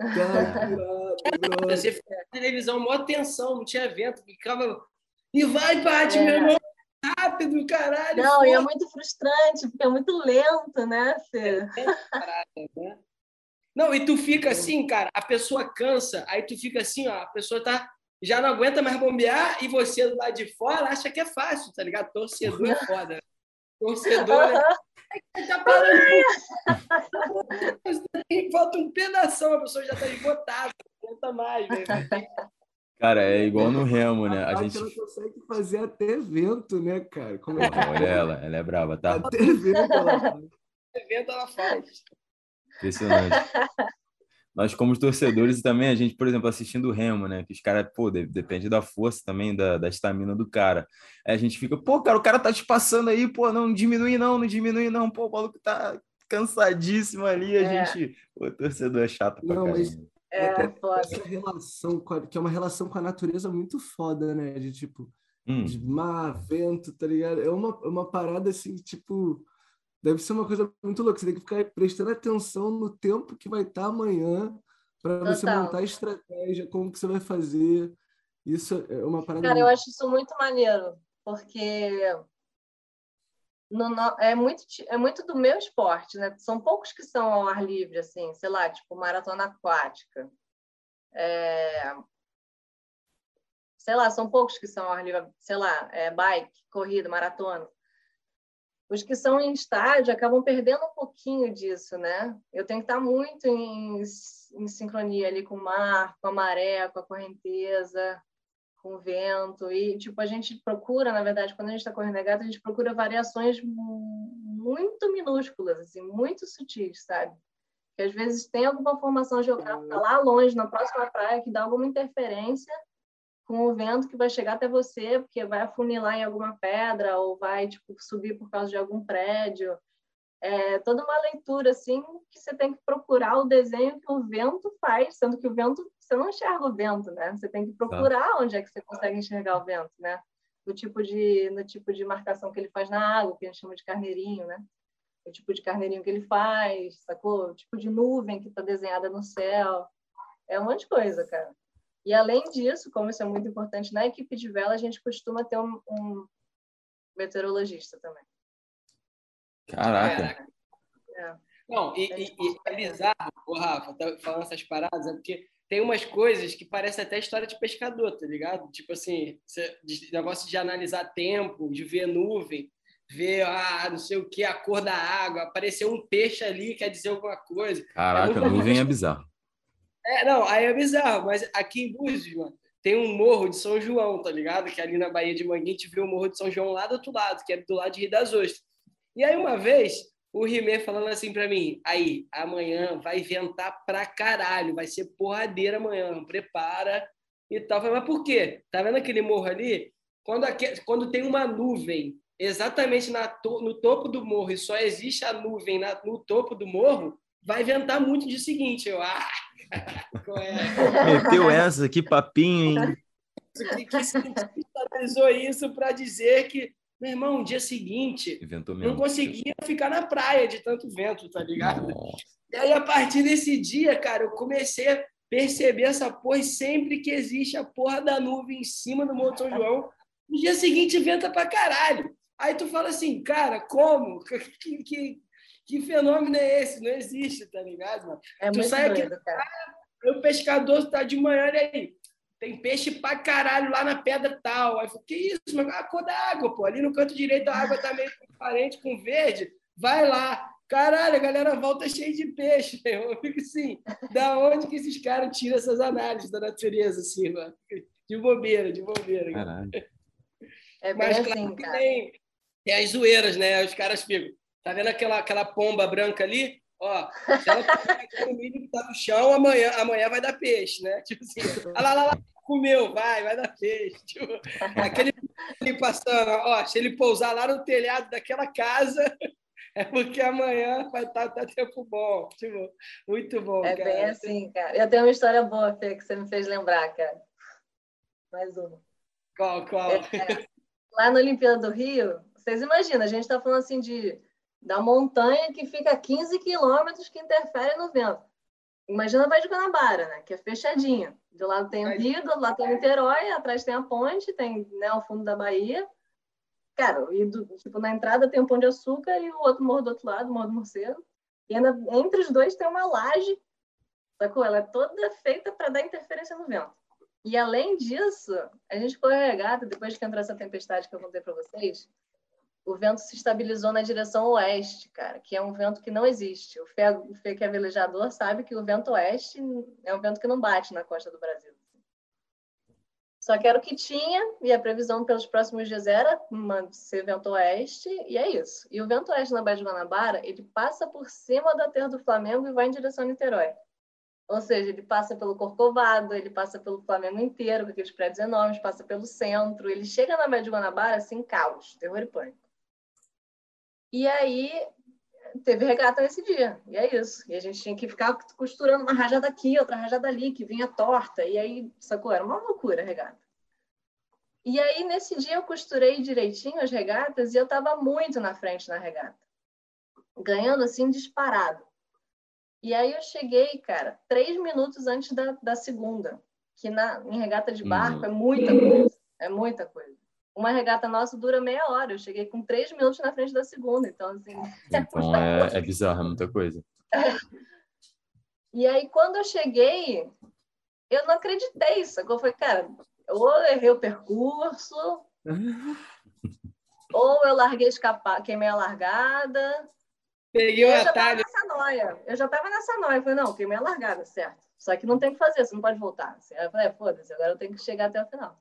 Você ficava na televisão, maior tensão, não tinha vento, ficava. E vai, Paty, é. meu irmão, rápido, caralho. Não, e é muito frustrante, porque é muito lento, né, Fê? É, né? Não, e tu fica assim, cara, a pessoa cansa, aí tu fica assim, ó, a pessoa tá, já não aguenta mais bombear e você do lado de fora acha que é fácil, tá ligado? Torcedor é foda. Torcedor é... tá parando. Falta um pedaço, a pessoa já tá esgotada, não aguenta mais, velho. Cara, é igual no remo, né? A, a gente ela consegue fazer até evento, né, cara? Como é que Olha ela, ela é brava, tá? Até evento ela faz. evento ela faz. Impressionante. Nós, como torcedores, também a gente, por exemplo, assistindo o Remo, né? Que os caras, pô, depende da força também, da estamina do cara. Aí a gente fica, pô, cara, o cara tá te passando aí, pô, não diminui não, não diminui não, pô, o maluco tá cansadíssimo ali, a é. gente, o torcedor é chato pra não, mas é, essa relação, a, que é uma relação com a natureza muito foda, né? De tipo, hum. de mar, vento, tá ligado? É uma, uma parada assim, tipo, deve ser uma coisa muito louca. Você tem que ficar prestando atenção no tempo que vai estar tá amanhã para você montar a estratégia, como que você vai fazer. Isso é uma parada. Cara, muito... eu acho isso muito maneiro, porque no, no, é, muito, é muito do meu esporte, né? São poucos que são ao ar livre, assim, sei lá, tipo maratona aquática. É... Sei lá, são poucos que são ao ar livre, sei lá, é bike, corrida, maratona. Os que são em estádio acabam perdendo um pouquinho disso, né? Eu tenho que estar muito em, em sincronia ali com o mar, com a maré, com a correnteza, com o vento. E, tipo, a gente procura, na verdade, quando a gente está correndo regata, a gente procura variações muito minúsculas, assim, muito sutis, sabe? Que às vezes tem alguma formação geográfica lá longe, na próxima praia, que dá alguma interferência com o vento que vai chegar até você, porque vai afunilar em alguma pedra ou vai tipo subir por causa de algum prédio. É toda uma leitura assim que você tem que procurar o desenho que o vento faz, sendo que o vento você não enxerga o vento, né? Você tem que procurar tá. onde é que você consegue enxergar o vento, né? No tipo de no tipo de marcação que ele faz na água, que a gente chama de carneirinho, né? O tipo de carneirinho que ele faz, sacou? O tipo de nuvem que está desenhada no céu. É um monte de coisa, cara. E além disso, como isso é muito importante na equipe de vela, a gente costuma ter um, um meteorologista também. Caraca. É. Não, e, e, e é bizarro, o Rafa, tá falando essas paradas, é porque tem umas coisas que parecem até história de pescador, tá ligado? Tipo assim, de, negócio de analisar tempo, de ver nuvem, ver, ah, não sei o que, a cor da água, apareceu um peixe ali, quer dizer alguma coisa. Caraca, é nuvem é bizarro. É, não, aí é bizarro, mas aqui em Búzios, mano, tem um morro de São João, tá ligado? Que ali na Baía de Manguinhos, a gente viu o morro de São João lá do outro lado, que é do lado de Rio das Ostras. E aí, uma vez, o Rimé falando assim para mim, aí, amanhã vai ventar pra caralho, vai ser porradeira amanhã, prepara e tal. falei, mas por quê? Tá vendo aquele morro ali? Quando, aqui, quando tem uma nuvem exatamente na no topo do morro e só existe a nuvem na, no topo do morro, vai ventar muito de seguinte. Eu, ah? Meteu essa, que papinho, hein? Que, que cientista isso para dizer que, meu irmão, dia seguinte, não conseguia ficar na praia de tanto vento, tá ligado? Nossa. E aí, a partir desse dia, cara, eu comecei a perceber essa porra e sempre que existe a porra da nuvem em cima do Morro São João, no dia seguinte venta pra caralho. Aí tu fala assim, cara, como? Que, que, que fenômeno é esse? Não existe, tá ligado, mano? É tu sai doido, aqui, cara. o pescador tá de manhã, e aí? Tem peixe pra caralho lá na pedra tal. Aí eu falei, que isso, mano? A cor da água, pô. Ali no canto direito a água tá meio transparente com verde. Vai lá. Caralho, a galera volta cheia de peixe. Eu fico assim, da onde que esses caras tiram essas análises da natureza, assim, mano? De bobeira, de bobeira. Caralho. É bem Mas, assim, claro que tem, tem as zoeiras, né? Os caras ficam, Tá vendo aquela, aquela pomba branca ali? Ó, se ela pegar o milho que tá no chão, amanhã, amanhã vai dar peixe, né? Tipo assim, ah lá, lá, lá, comeu, vai, vai dar peixe. Tipo, aquele ali passando, ó, se ele pousar lá no telhado daquela casa, é porque amanhã vai estar tá, tá tempo bom. Tipo, muito bom, é cara. bem assim, cara. Eu tenho uma história boa, Fê, que você me fez lembrar, cara. Mais uma. Qual, qual? É, lá na Olimpíada do Rio, vocês imaginam, a gente está falando assim de da montanha que fica a 15 quilômetros que interfere no vento. Imagina a Baía de Guanabara, né? que é fechadinha. Do lado tem o Rio, do lado tem o Niterói, atrás tem a ponte, tem né, o fundo da Bahia. Cara, e do, tipo, na entrada tem o Pão de Açúcar e o outro morro do outro lado, o Morro do Morcego. E ainda, entre os dois tem uma laje, sacou? Ela é toda feita para dar interferência no vento. E além disso, a gente foi regata, depois que entrou essa tempestade que eu contei para vocês, o vento se estabilizou na direção oeste, cara, que é um vento que não existe. O Fê, o Fê que é velejador sabe que o vento oeste é um vento que não bate na costa do Brasil. Só que era o que tinha, e a previsão pelos próximos dias era ser vento oeste, e é isso. E o vento oeste na Baía de Guanabara, ele passa por cima da terra do Flamengo e vai em direção a Niterói. Ou seja, ele passa pelo Corcovado, ele passa pelo Flamengo inteiro, com aqueles prédios enormes, passa pelo centro, ele chega na Baía de Guanabara, assim, caos, terror e pânico. E aí, teve regata nesse dia, e é isso. E a gente tinha que ficar costurando uma rajada aqui, outra rajada ali, que vinha torta, e aí, sacou? Era uma loucura a regata. E aí, nesse dia, eu costurei direitinho as regatas e eu estava muito na frente na regata, ganhando assim disparado. E aí eu cheguei, cara, três minutos antes da, da segunda, que na, em regata de barco uhum. é muita coisa, é muita coisa uma regata nossa dura meia hora. Eu cheguei com três minutos na frente da segunda. Então, assim. Então é, é bizarro, é muita coisa. E aí, quando eu cheguei, eu não acreditei. Sacou? Foi, cara, ou eu errei o percurso, ou eu larguei escapar, queimei a largada. Peguei o atalho. Nessa noia. Eu já tava nessa noia. Eu falei, não, queimei a largada, certo. Só que não tem o que fazer, você não pode voltar. Aí eu falei, é, foda-se, agora eu tenho que chegar até o final.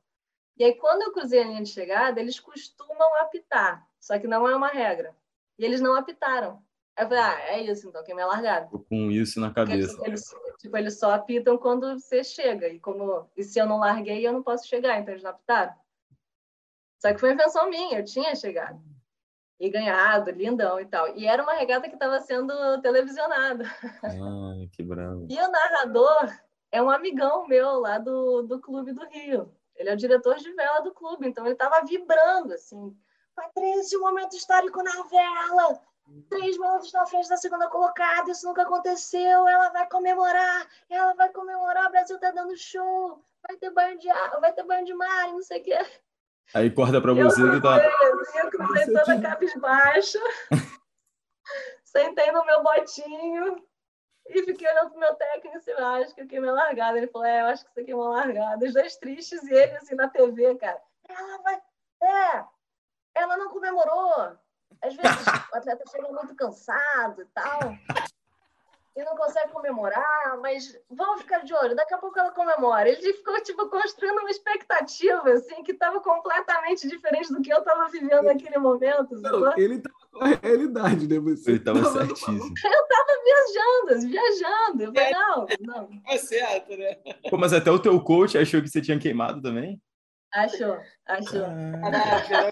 E aí, quando eu cruzei a linha de chegada, eles costumam apitar, só que não é uma regra. E eles não apitaram. Aí eu falei, ah, é isso, então, que é minha largada. Com isso na cabeça. Eles, eles, tipo, eles só apitam quando você chega. E, como, e se eu não larguei, eu não posso chegar, então eles não apitaram. Só que foi invenção minha, eu tinha chegado. E ganhado, lindão e tal. E era uma regata que estava sendo televisionada. Ai, que bravo. E o narrador é um amigão meu lá do, do Clube do Rio. Ele é o diretor de vela do clube, então ele estava vibrando assim. Patrícia, um momento histórico na vela. Três minutos na frente da segunda colocada, isso nunca aconteceu. Ela vai comemorar, ela vai comemorar. O Brasil tá dando show. Vai ter banho de água, vai ter banho de mar, não sei o quê. Aí corta para você eu que tá. Eu cruzei toda cabisbaixa. Sentei no meu botinho, e fiquei olhando pro meu técnico assim, ah, acho que eu queimei largada. Ele falou, é, eu acho que você queimou largada. Os dois tristes e ele assim na TV, cara. Ela vai. É, ela não comemorou. Às vezes o atleta chega muito cansado e tal e não consegue comemorar, mas vamos ficar de olho, daqui a pouco ela comemora. Ele ficou, tipo, construindo uma expectativa, assim, que estava completamente diferente do que eu estava vivendo naquele momento. Não, ele estava com a realidade, né? Você ele estava certíssimo. Eu estava viajando, viajando. Eu falei, não, não. Tá certo, né? Pô, mas até o teu coach achou que você tinha queimado também? Achou, achou. Caraca,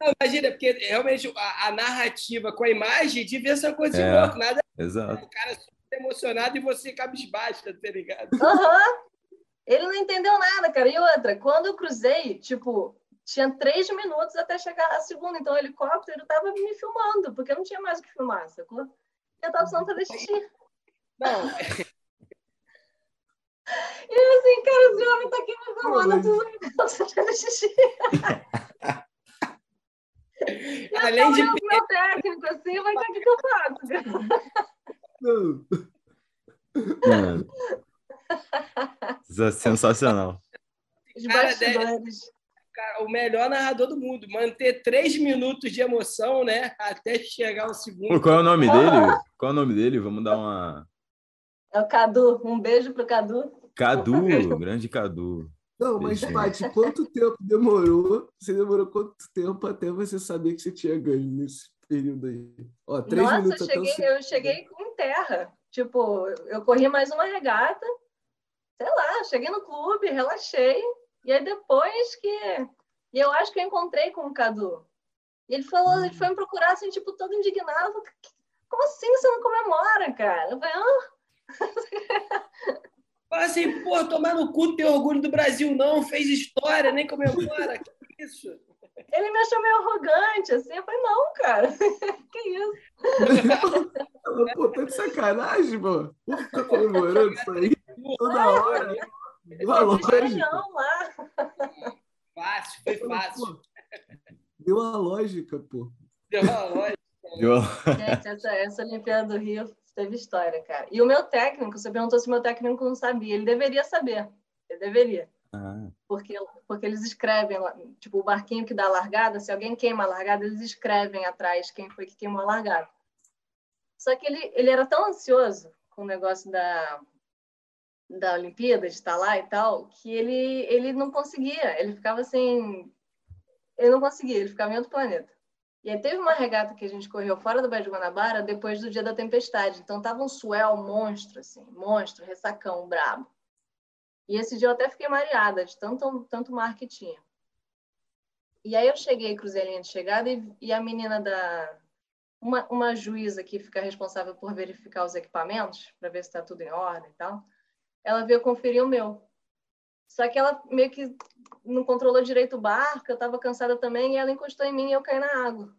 não, imagina, porque realmente a, a, narrativa com a imagem devia ser uma coisa é, de louco, nada. Exato. O cara super emocionado e você cabisbaixo, tá ligado? Uhum. Ele não entendeu nada, cara. E outra, quando eu cruzei, tipo, tinha três minutos até chegar a segunda, então o helicóptero tava me filmando, porque não tinha mais o que filmar, sacou? Eu tava precisando fazer xixi. Não. E eu assim, cara, esse homem tá aqui me filmando, tudo fazendo xixi. Além de. O meu técnico, assim, vai ter que eu faço. Não. Mano. Isso é sensacional. Os bastidores. Cara, o melhor narrador do mundo. Manter três minutos de emoção, né? Até chegar o segundo. qual é o nome dele? Qual é o nome dele? Vamos dar uma. É o Cadu. Um beijo pro Cadu. Cadu, grande Cadu. Não, mas, Paty, quanto tempo demorou? Você demorou quanto tempo até você saber que você tinha ganho nesse período aí? Ó, três Nossa, minutos eu cheguei, até o... eu cheguei em terra. Tipo, eu corri mais uma regata, sei lá, cheguei no clube, relaxei. E aí depois que. E eu acho que eu encontrei com o Cadu. E ele falou, ele foi me procurar, assim, tipo, todo indignado. Como assim você não comemora, cara? Eu falei, ah. Fala assim, pô, tomar no cu, tem orgulho do Brasil, não, fez história, nem comemora. que isso? Ele me achou meio arrogante, assim. Eu falei, não, cara, que isso? pô, tá de sacanagem, pô. Pô, tá comemorando isso aí toda hora. Uma lógica. lá. Fácil, foi fácil. Deu a lógica, pô. Deu a lógica. Deu a... Gente, essa, essa Olimpíada do Rio teve história, cara. E o meu técnico, você perguntou se o meu técnico não sabia. Ele deveria saber. Ele deveria. Ah. Porque, porque eles escrevem, tipo, o barquinho que dá a largada, se alguém queima a largada, eles escrevem atrás quem foi que queimou a largada. Só que ele, ele era tão ansioso com o negócio da, da Olimpíada, de estar lá e tal, que ele, ele não conseguia, ele ficava assim, ele não conseguia, ele ficava em outro planeta. E aí teve uma regata que a gente correu fora do Baía de Guanabara depois do dia da tempestade. Então tava um swell monstro, assim, monstro, ressacão, brabo. E esse dia eu até fiquei mareada de tanto, tanto mar que tinha. E aí eu cheguei, cruzei a linha de chegada e, e a menina da... Uma, uma juíza que fica responsável por verificar os equipamentos, para ver se está tudo em ordem e tal, ela veio conferir o meu. Só que ela meio que não controlou direito o barco, eu estava cansada também, e ela encostou em mim e eu caí na água.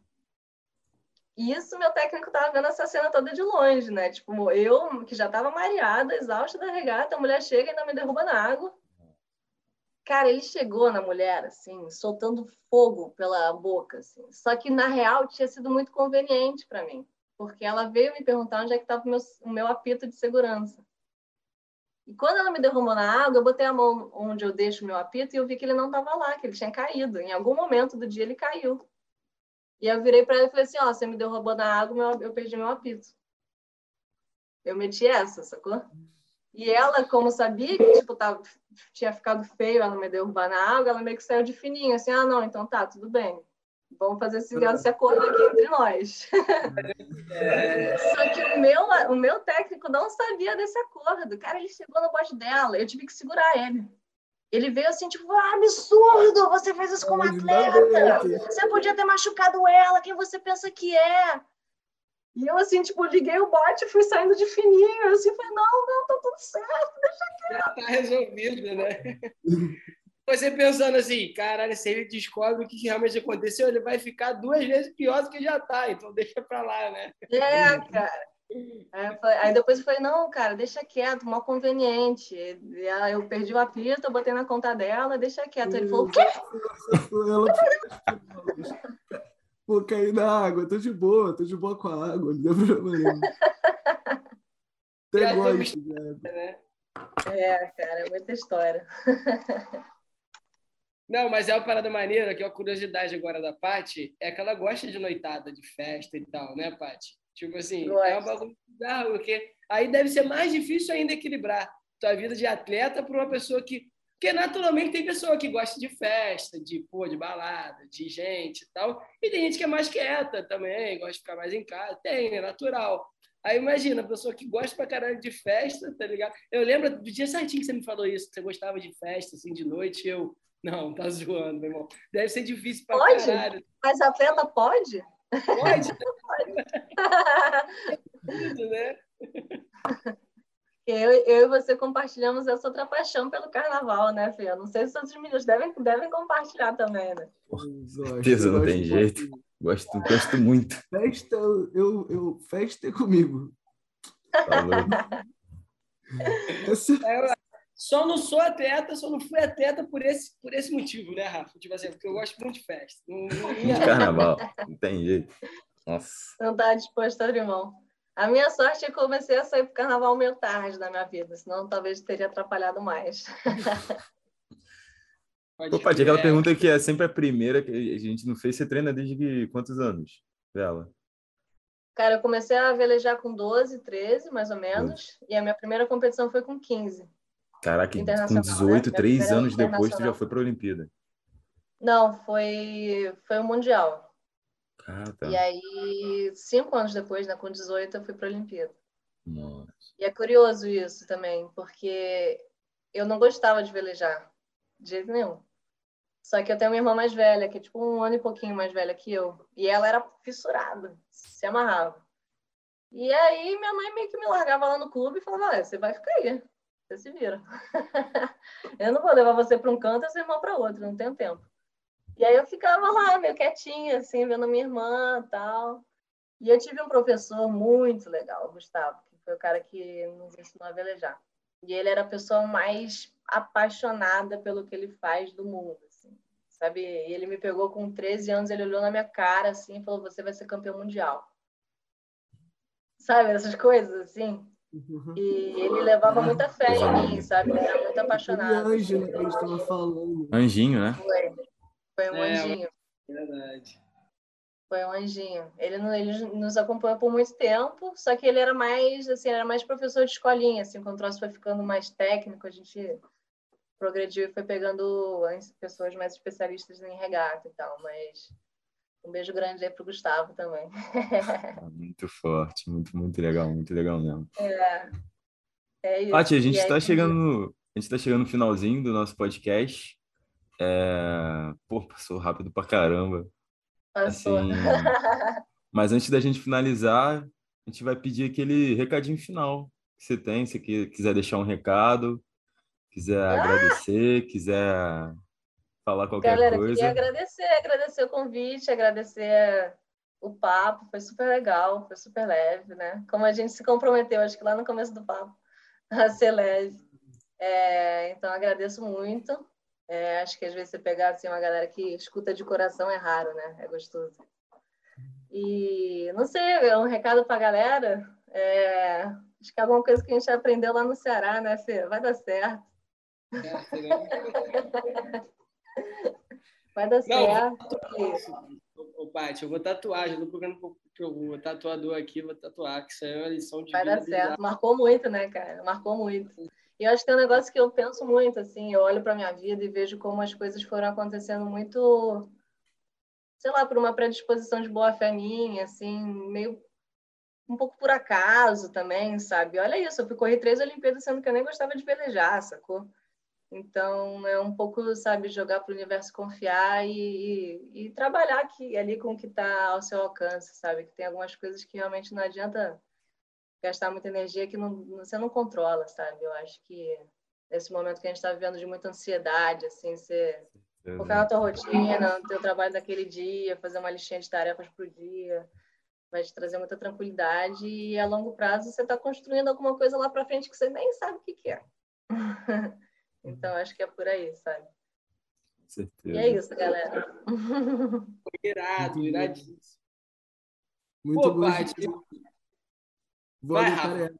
E isso meu técnico estava vendo essa cena toda de longe, né? Tipo, eu, que já estava mareada, exausta da regata, a mulher chega e ainda me derruba na água. Cara, ele chegou na mulher, assim, soltando fogo pela boca, assim. Só que, na real, tinha sido muito conveniente para mim. Porque ela veio me perguntar onde é que estava o meu, o meu apito de segurança. E quando ela me derrubou na água, eu botei a mão onde eu deixo o meu apito e eu vi que ele não estava lá, que ele tinha caído. Em algum momento do dia ele caiu. E eu virei para ela e falei assim: Ó, você me derrubou na água, eu perdi meu apito. Eu meti essa, sacou? E ela, como sabia que tipo, tava, tinha ficado feio ela me derrubar na água, ela meio que saiu de fininho, assim: ah, não, então tá, tudo bem. Vamos fazer esse, esse acordo aqui entre nós. É. Só que o meu, o meu técnico não sabia desse acordo. Cara, ele chegou no bote dela, eu tive que segurar ele. Ele veio assim, tipo, ah, absurdo, você fez isso com uma atleta. Você podia ter machucado ela, quem você pensa que é? E eu, assim, tipo, liguei o bote e fui saindo de fininho. Eu assim, falei, não, não, tá tudo certo, deixa quieto. Já tá resolvido, né? Você pensando assim, caralho, se ele descobre o que realmente aconteceu, ele vai ficar duas vezes pior do que já tá, então deixa pra lá, né? É, cara. Aí, depois eu falei, não, cara, deixa quieto, mal conveniente. E eu perdi o apito, eu botei na conta dela, deixa quieto. Ele falou, o quê? Pô, caí na água, tô de boa, tô de boa com a água, não deu problema nenhum. Até gosto, né? É, cara, é muita história. Não, mas é uma parada maneira, que é uma curiosidade agora da Paty, é que ela gosta de noitada, de festa e tal, né, Paty? Tipo assim, Gosto. é um bagulho bizarro, porque aí deve ser mais difícil ainda equilibrar tua vida de atleta para uma pessoa que. Porque naturalmente tem pessoa que gosta de festa, de, pô, de balada, de gente e tal. E tem gente que é mais quieta também, gosta de ficar mais em casa. Tem, é natural. Aí imagina, a pessoa que gosta pra caralho de festa, tá ligado? Eu lembro do dia certinho que você me falou isso, que você gostava de festa, assim, de noite, eu. Não, tá zoando, meu irmão. Deve ser difícil pra pode? caralho. Mas a venda pode? Pode? pode. né? Eu, eu e você compartilhamos essa outra paixão pelo carnaval, né, Fê? Não sei se outros meninos devem, devem compartilhar também, né? Certeza, não tem jeito. Gosto, gosto muito. Festa, eu, eu, festa é comigo. Falou. Essa... É, só não sou atleta, só não fui atleta por esse, por esse motivo, né, Rafa? Tipo assim, porque eu gosto muito de festa. Não, não... De carnaval, não tem jeito. Nossa. Não tá disposto a abrir mão. A minha sorte é que eu comecei a sair pro carnaval meio tarde na minha vida, senão talvez teria atrapalhado mais. Pode Pô, aquela pergunta que é sempre a primeira que a gente não fez, você treina desde quantos anos, Vela? Cara, eu comecei a velejar com 12, 13, mais ou menos, e a minha primeira competição foi com 15. Caraca, com 18, né? três anos depois, tu já foi para a Olimpíada. Não, foi, foi o Mundial. Ah, tá. E aí, cinco anos depois, né, com 18, eu fui para a Olimpíada. Nossa. E é curioso isso também, porque eu não gostava de velejar, de jeito nenhum. Só que eu tenho uma irmã mais velha, que é tipo um ano e pouquinho mais velha que eu. E ela era fissurada, se amarrava. E aí minha mãe meio que me largava lá no clube e falava, olha, você vai ficar aí. Você se vira. eu não vou levar você para um canto e seu irmão para outro, não tenho tempo. E aí eu ficava lá, meio quietinha, assim, vendo minha irmã tal. E eu tive um professor muito legal, Gustavo, que foi o cara que nos ensinou a velejar. E ele era a pessoa mais apaixonada pelo que ele faz do mundo, assim, sabe? E ele me pegou com 13 anos, ele olhou na minha cara, assim, e falou, você vai ser campeão mundial. Sabe, essas coisas, assim. Uhum. E ele levava muita fé em mim, sabe? Ele era muito apaixonado. Anjo, né? Que a gente estava falando. Anjinho, né? Foi, foi um é, anjinho. Verdade. Foi um anjinho. Ele, ele nos acompanhou por muito tempo, só que ele era mais, assim, era mais professor de escolinha, assim, quando o troço foi ficando mais técnico, a gente progrediu e foi pegando pessoas mais especialistas em regata e tal, mas um beijo grande aí pro Gustavo também. Ah, muito forte, muito, muito legal, muito legal mesmo. É. É isso. Paty, a gente está chegando no, a gente tá chegando no finalzinho do nosso podcast. É... Pô, passou rápido pra caramba. Passou. Assim, mas antes da gente finalizar, a gente vai pedir aquele recadinho final que você tem, se quiser deixar um recado, quiser ah! agradecer, quiser falar qualquer Galera, coisa. Queria agradecer, agradecer o convite, agradecer o papo, foi super legal, foi super leve, né? Como a gente se comprometeu, acho que lá no começo do papo, a ser leve. É, então, agradeço muito. É, acho que às vezes você pegar assim, uma galera que escuta de coração é raro, né? É gostoso. E não sei, é um recado para a galera. É, acho que é alguma coisa que a gente aprendeu lá no Ceará, né, Fê? Vai dar certo. Vai dar certo. Ô, Paty, eu vou tatuar, já tô procurando o tatuador aqui, vou tatuar, que isso aí é uma lição de Vai dar certo. Marcou muito, né, cara? Marcou muito. E eu acho que tem um negócio que eu penso muito, assim, eu olho para minha vida e vejo como as coisas foram acontecendo muito, sei lá, por uma predisposição de boa fé minha, assim, meio um pouco por acaso também, sabe? Olha isso, eu fui correr três Olimpíadas sendo que eu nem gostava de velejar, sacou? Então, é um pouco, sabe, jogar para o universo confiar e, e, e, trabalhar aqui, ali com o que está ao seu alcance, sabe? Que tem algumas coisas que realmente não adianta gastar muita energia que não, você não controla, sabe? Eu acho que nesse momento que a gente está vivendo de muita ansiedade, assim, você focar na tua rotina, no teu trabalho daquele dia, fazer uma listinha de tarefas para o dia, vai te trazer muita tranquilidade e a longo prazo você está construindo alguma coisa lá para frente que você nem sabe o que, que é. então, acho que é por aí, sabe? Certeza. E é isso, galera. Irado, iradíssimo. Muito Pô, bom. Vai, Rafa,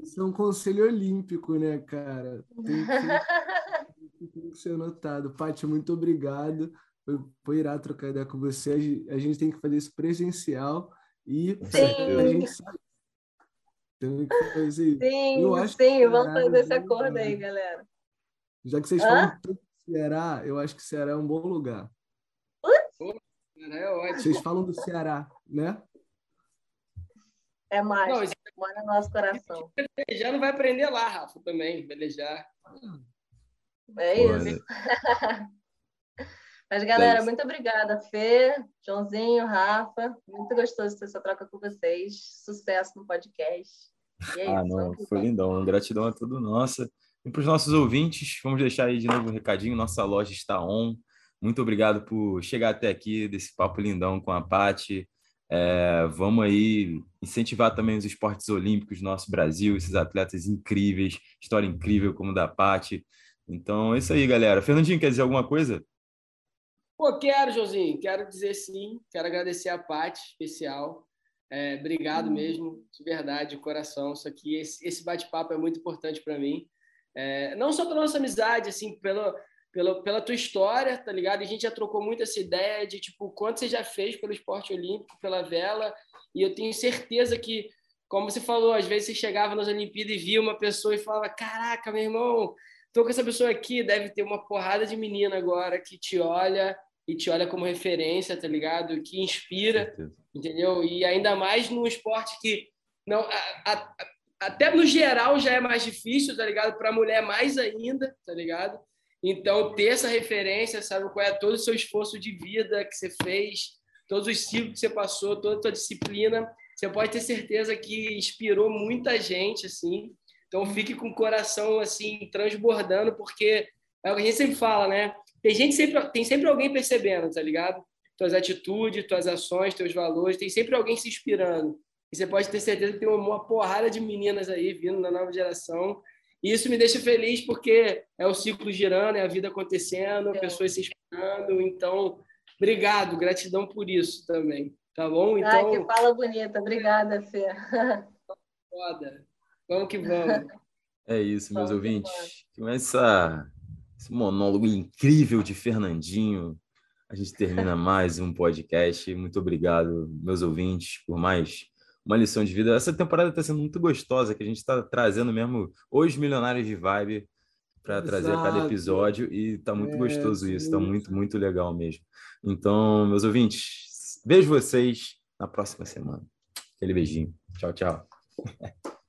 Isso é um conselho olímpico, né, cara? Tem que, tem que ser notado. Paty, muito obrigado. Foi, foi irado trocar ideia com você. A gente tem que fazer isso presencial e sim. a gente sabe. Tem que fazer isso. Sim, eu acho sim, vamos fazer esse acordo aí, galera. Já que vocês Hã? falam tanto do Ceará, eu acho que o Ceará é um bom lugar. Pô, é ótimo. Vocês falam do Ceará, né? É mágico, não, mora no nosso coração. Já não vai aprender lá, Rafa, também, velejar. É isso. Mas, galera, muito obrigada, Fê, Joãozinho, Rafa. Muito gostoso ter essa troca com vocês. Sucesso no podcast. É ah, isso, não, foi lindão. Gratidão a tudo nossa. E para os nossos ouvintes, vamos deixar aí de novo um recadinho. Nossa loja está on. Muito obrigado por chegar até aqui, desse papo lindão com a Pati. É, vamos aí incentivar também os esportes olímpicos do nosso Brasil, esses atletas incríveis, história incrível como da Pati. Então é isso aí, galera. Fernandinho, quer dizer alguma coisa? Pô, quero, Josinho. Quero dizer sim. Quero agradecer a Pati, especial. É, obrigado mesmo, de verdade, de coração. Isso aqui, esse, esse bate-papo é muito importante para mim. É, não só pela nossa amizade, assim, pelo, pela, pela tua história, tá ligado? E a gente já trocou muito essa ideia de, tipo, quanto você já fez pelo esporte olímpico, pela vela, e eu tenho certeza que, como você falou, às vezes você chegava nas Olimpíadas e via uma pessoa e falava, caraca, meu irmão, tô com essa pessoa aqui, deve ter uma porrada de menina agora que te olha e te olha como referência, tá ligado? Que inspira, entendeu? E ainda mais num esporte que não a, a, até no geral já é mais difícil, tá ligado? Para mulher mais ainda, tá ligado? Então, ter essa referência, sabe qual é todo o seu esforço de vida que você fez, todos os ciclos que você passou, toda a sua disciplina, você pode ter certeza que inspirou muita gente, assim. Então, fique com o coração, assim, transbordando, porque é o que a gente sempre fala, né? Tem gente sempre, tem sempre alguém percebendo, tá ligado? Tuas atitudes, tuas ações, teus valores, tem sempre alguém se inspirando. E você pode ter certeza que tem uma porrada de meninas aí vindo na nova geração e isso me deixa feliz porque é o ciclo girando, é a vida acontecendo, é. pessoas se inspirando. Então, obrigado, gratidão por isso também. Tá bom? Então, ah, que fala bonita. Obrigada, Fê. Foda. Vamos que vamos. É isso, meus ouvintes. Com essa, esse monólogo incrível de Fernandinho, a gente termina mais um podcast. Muito obrigado, meus ouvintes, por mais uma lição de vida. Essa temporada está sendo muito gostosa, que a gente está trazendo mesmo os milionários de vibe para trazer cada episódio e está muito é, gostoso isso, está muito, muito legal mesmo. Então, meus ouvintes, vejo vocês na próxima semana. Aquele beijinho. Tchau, tchau.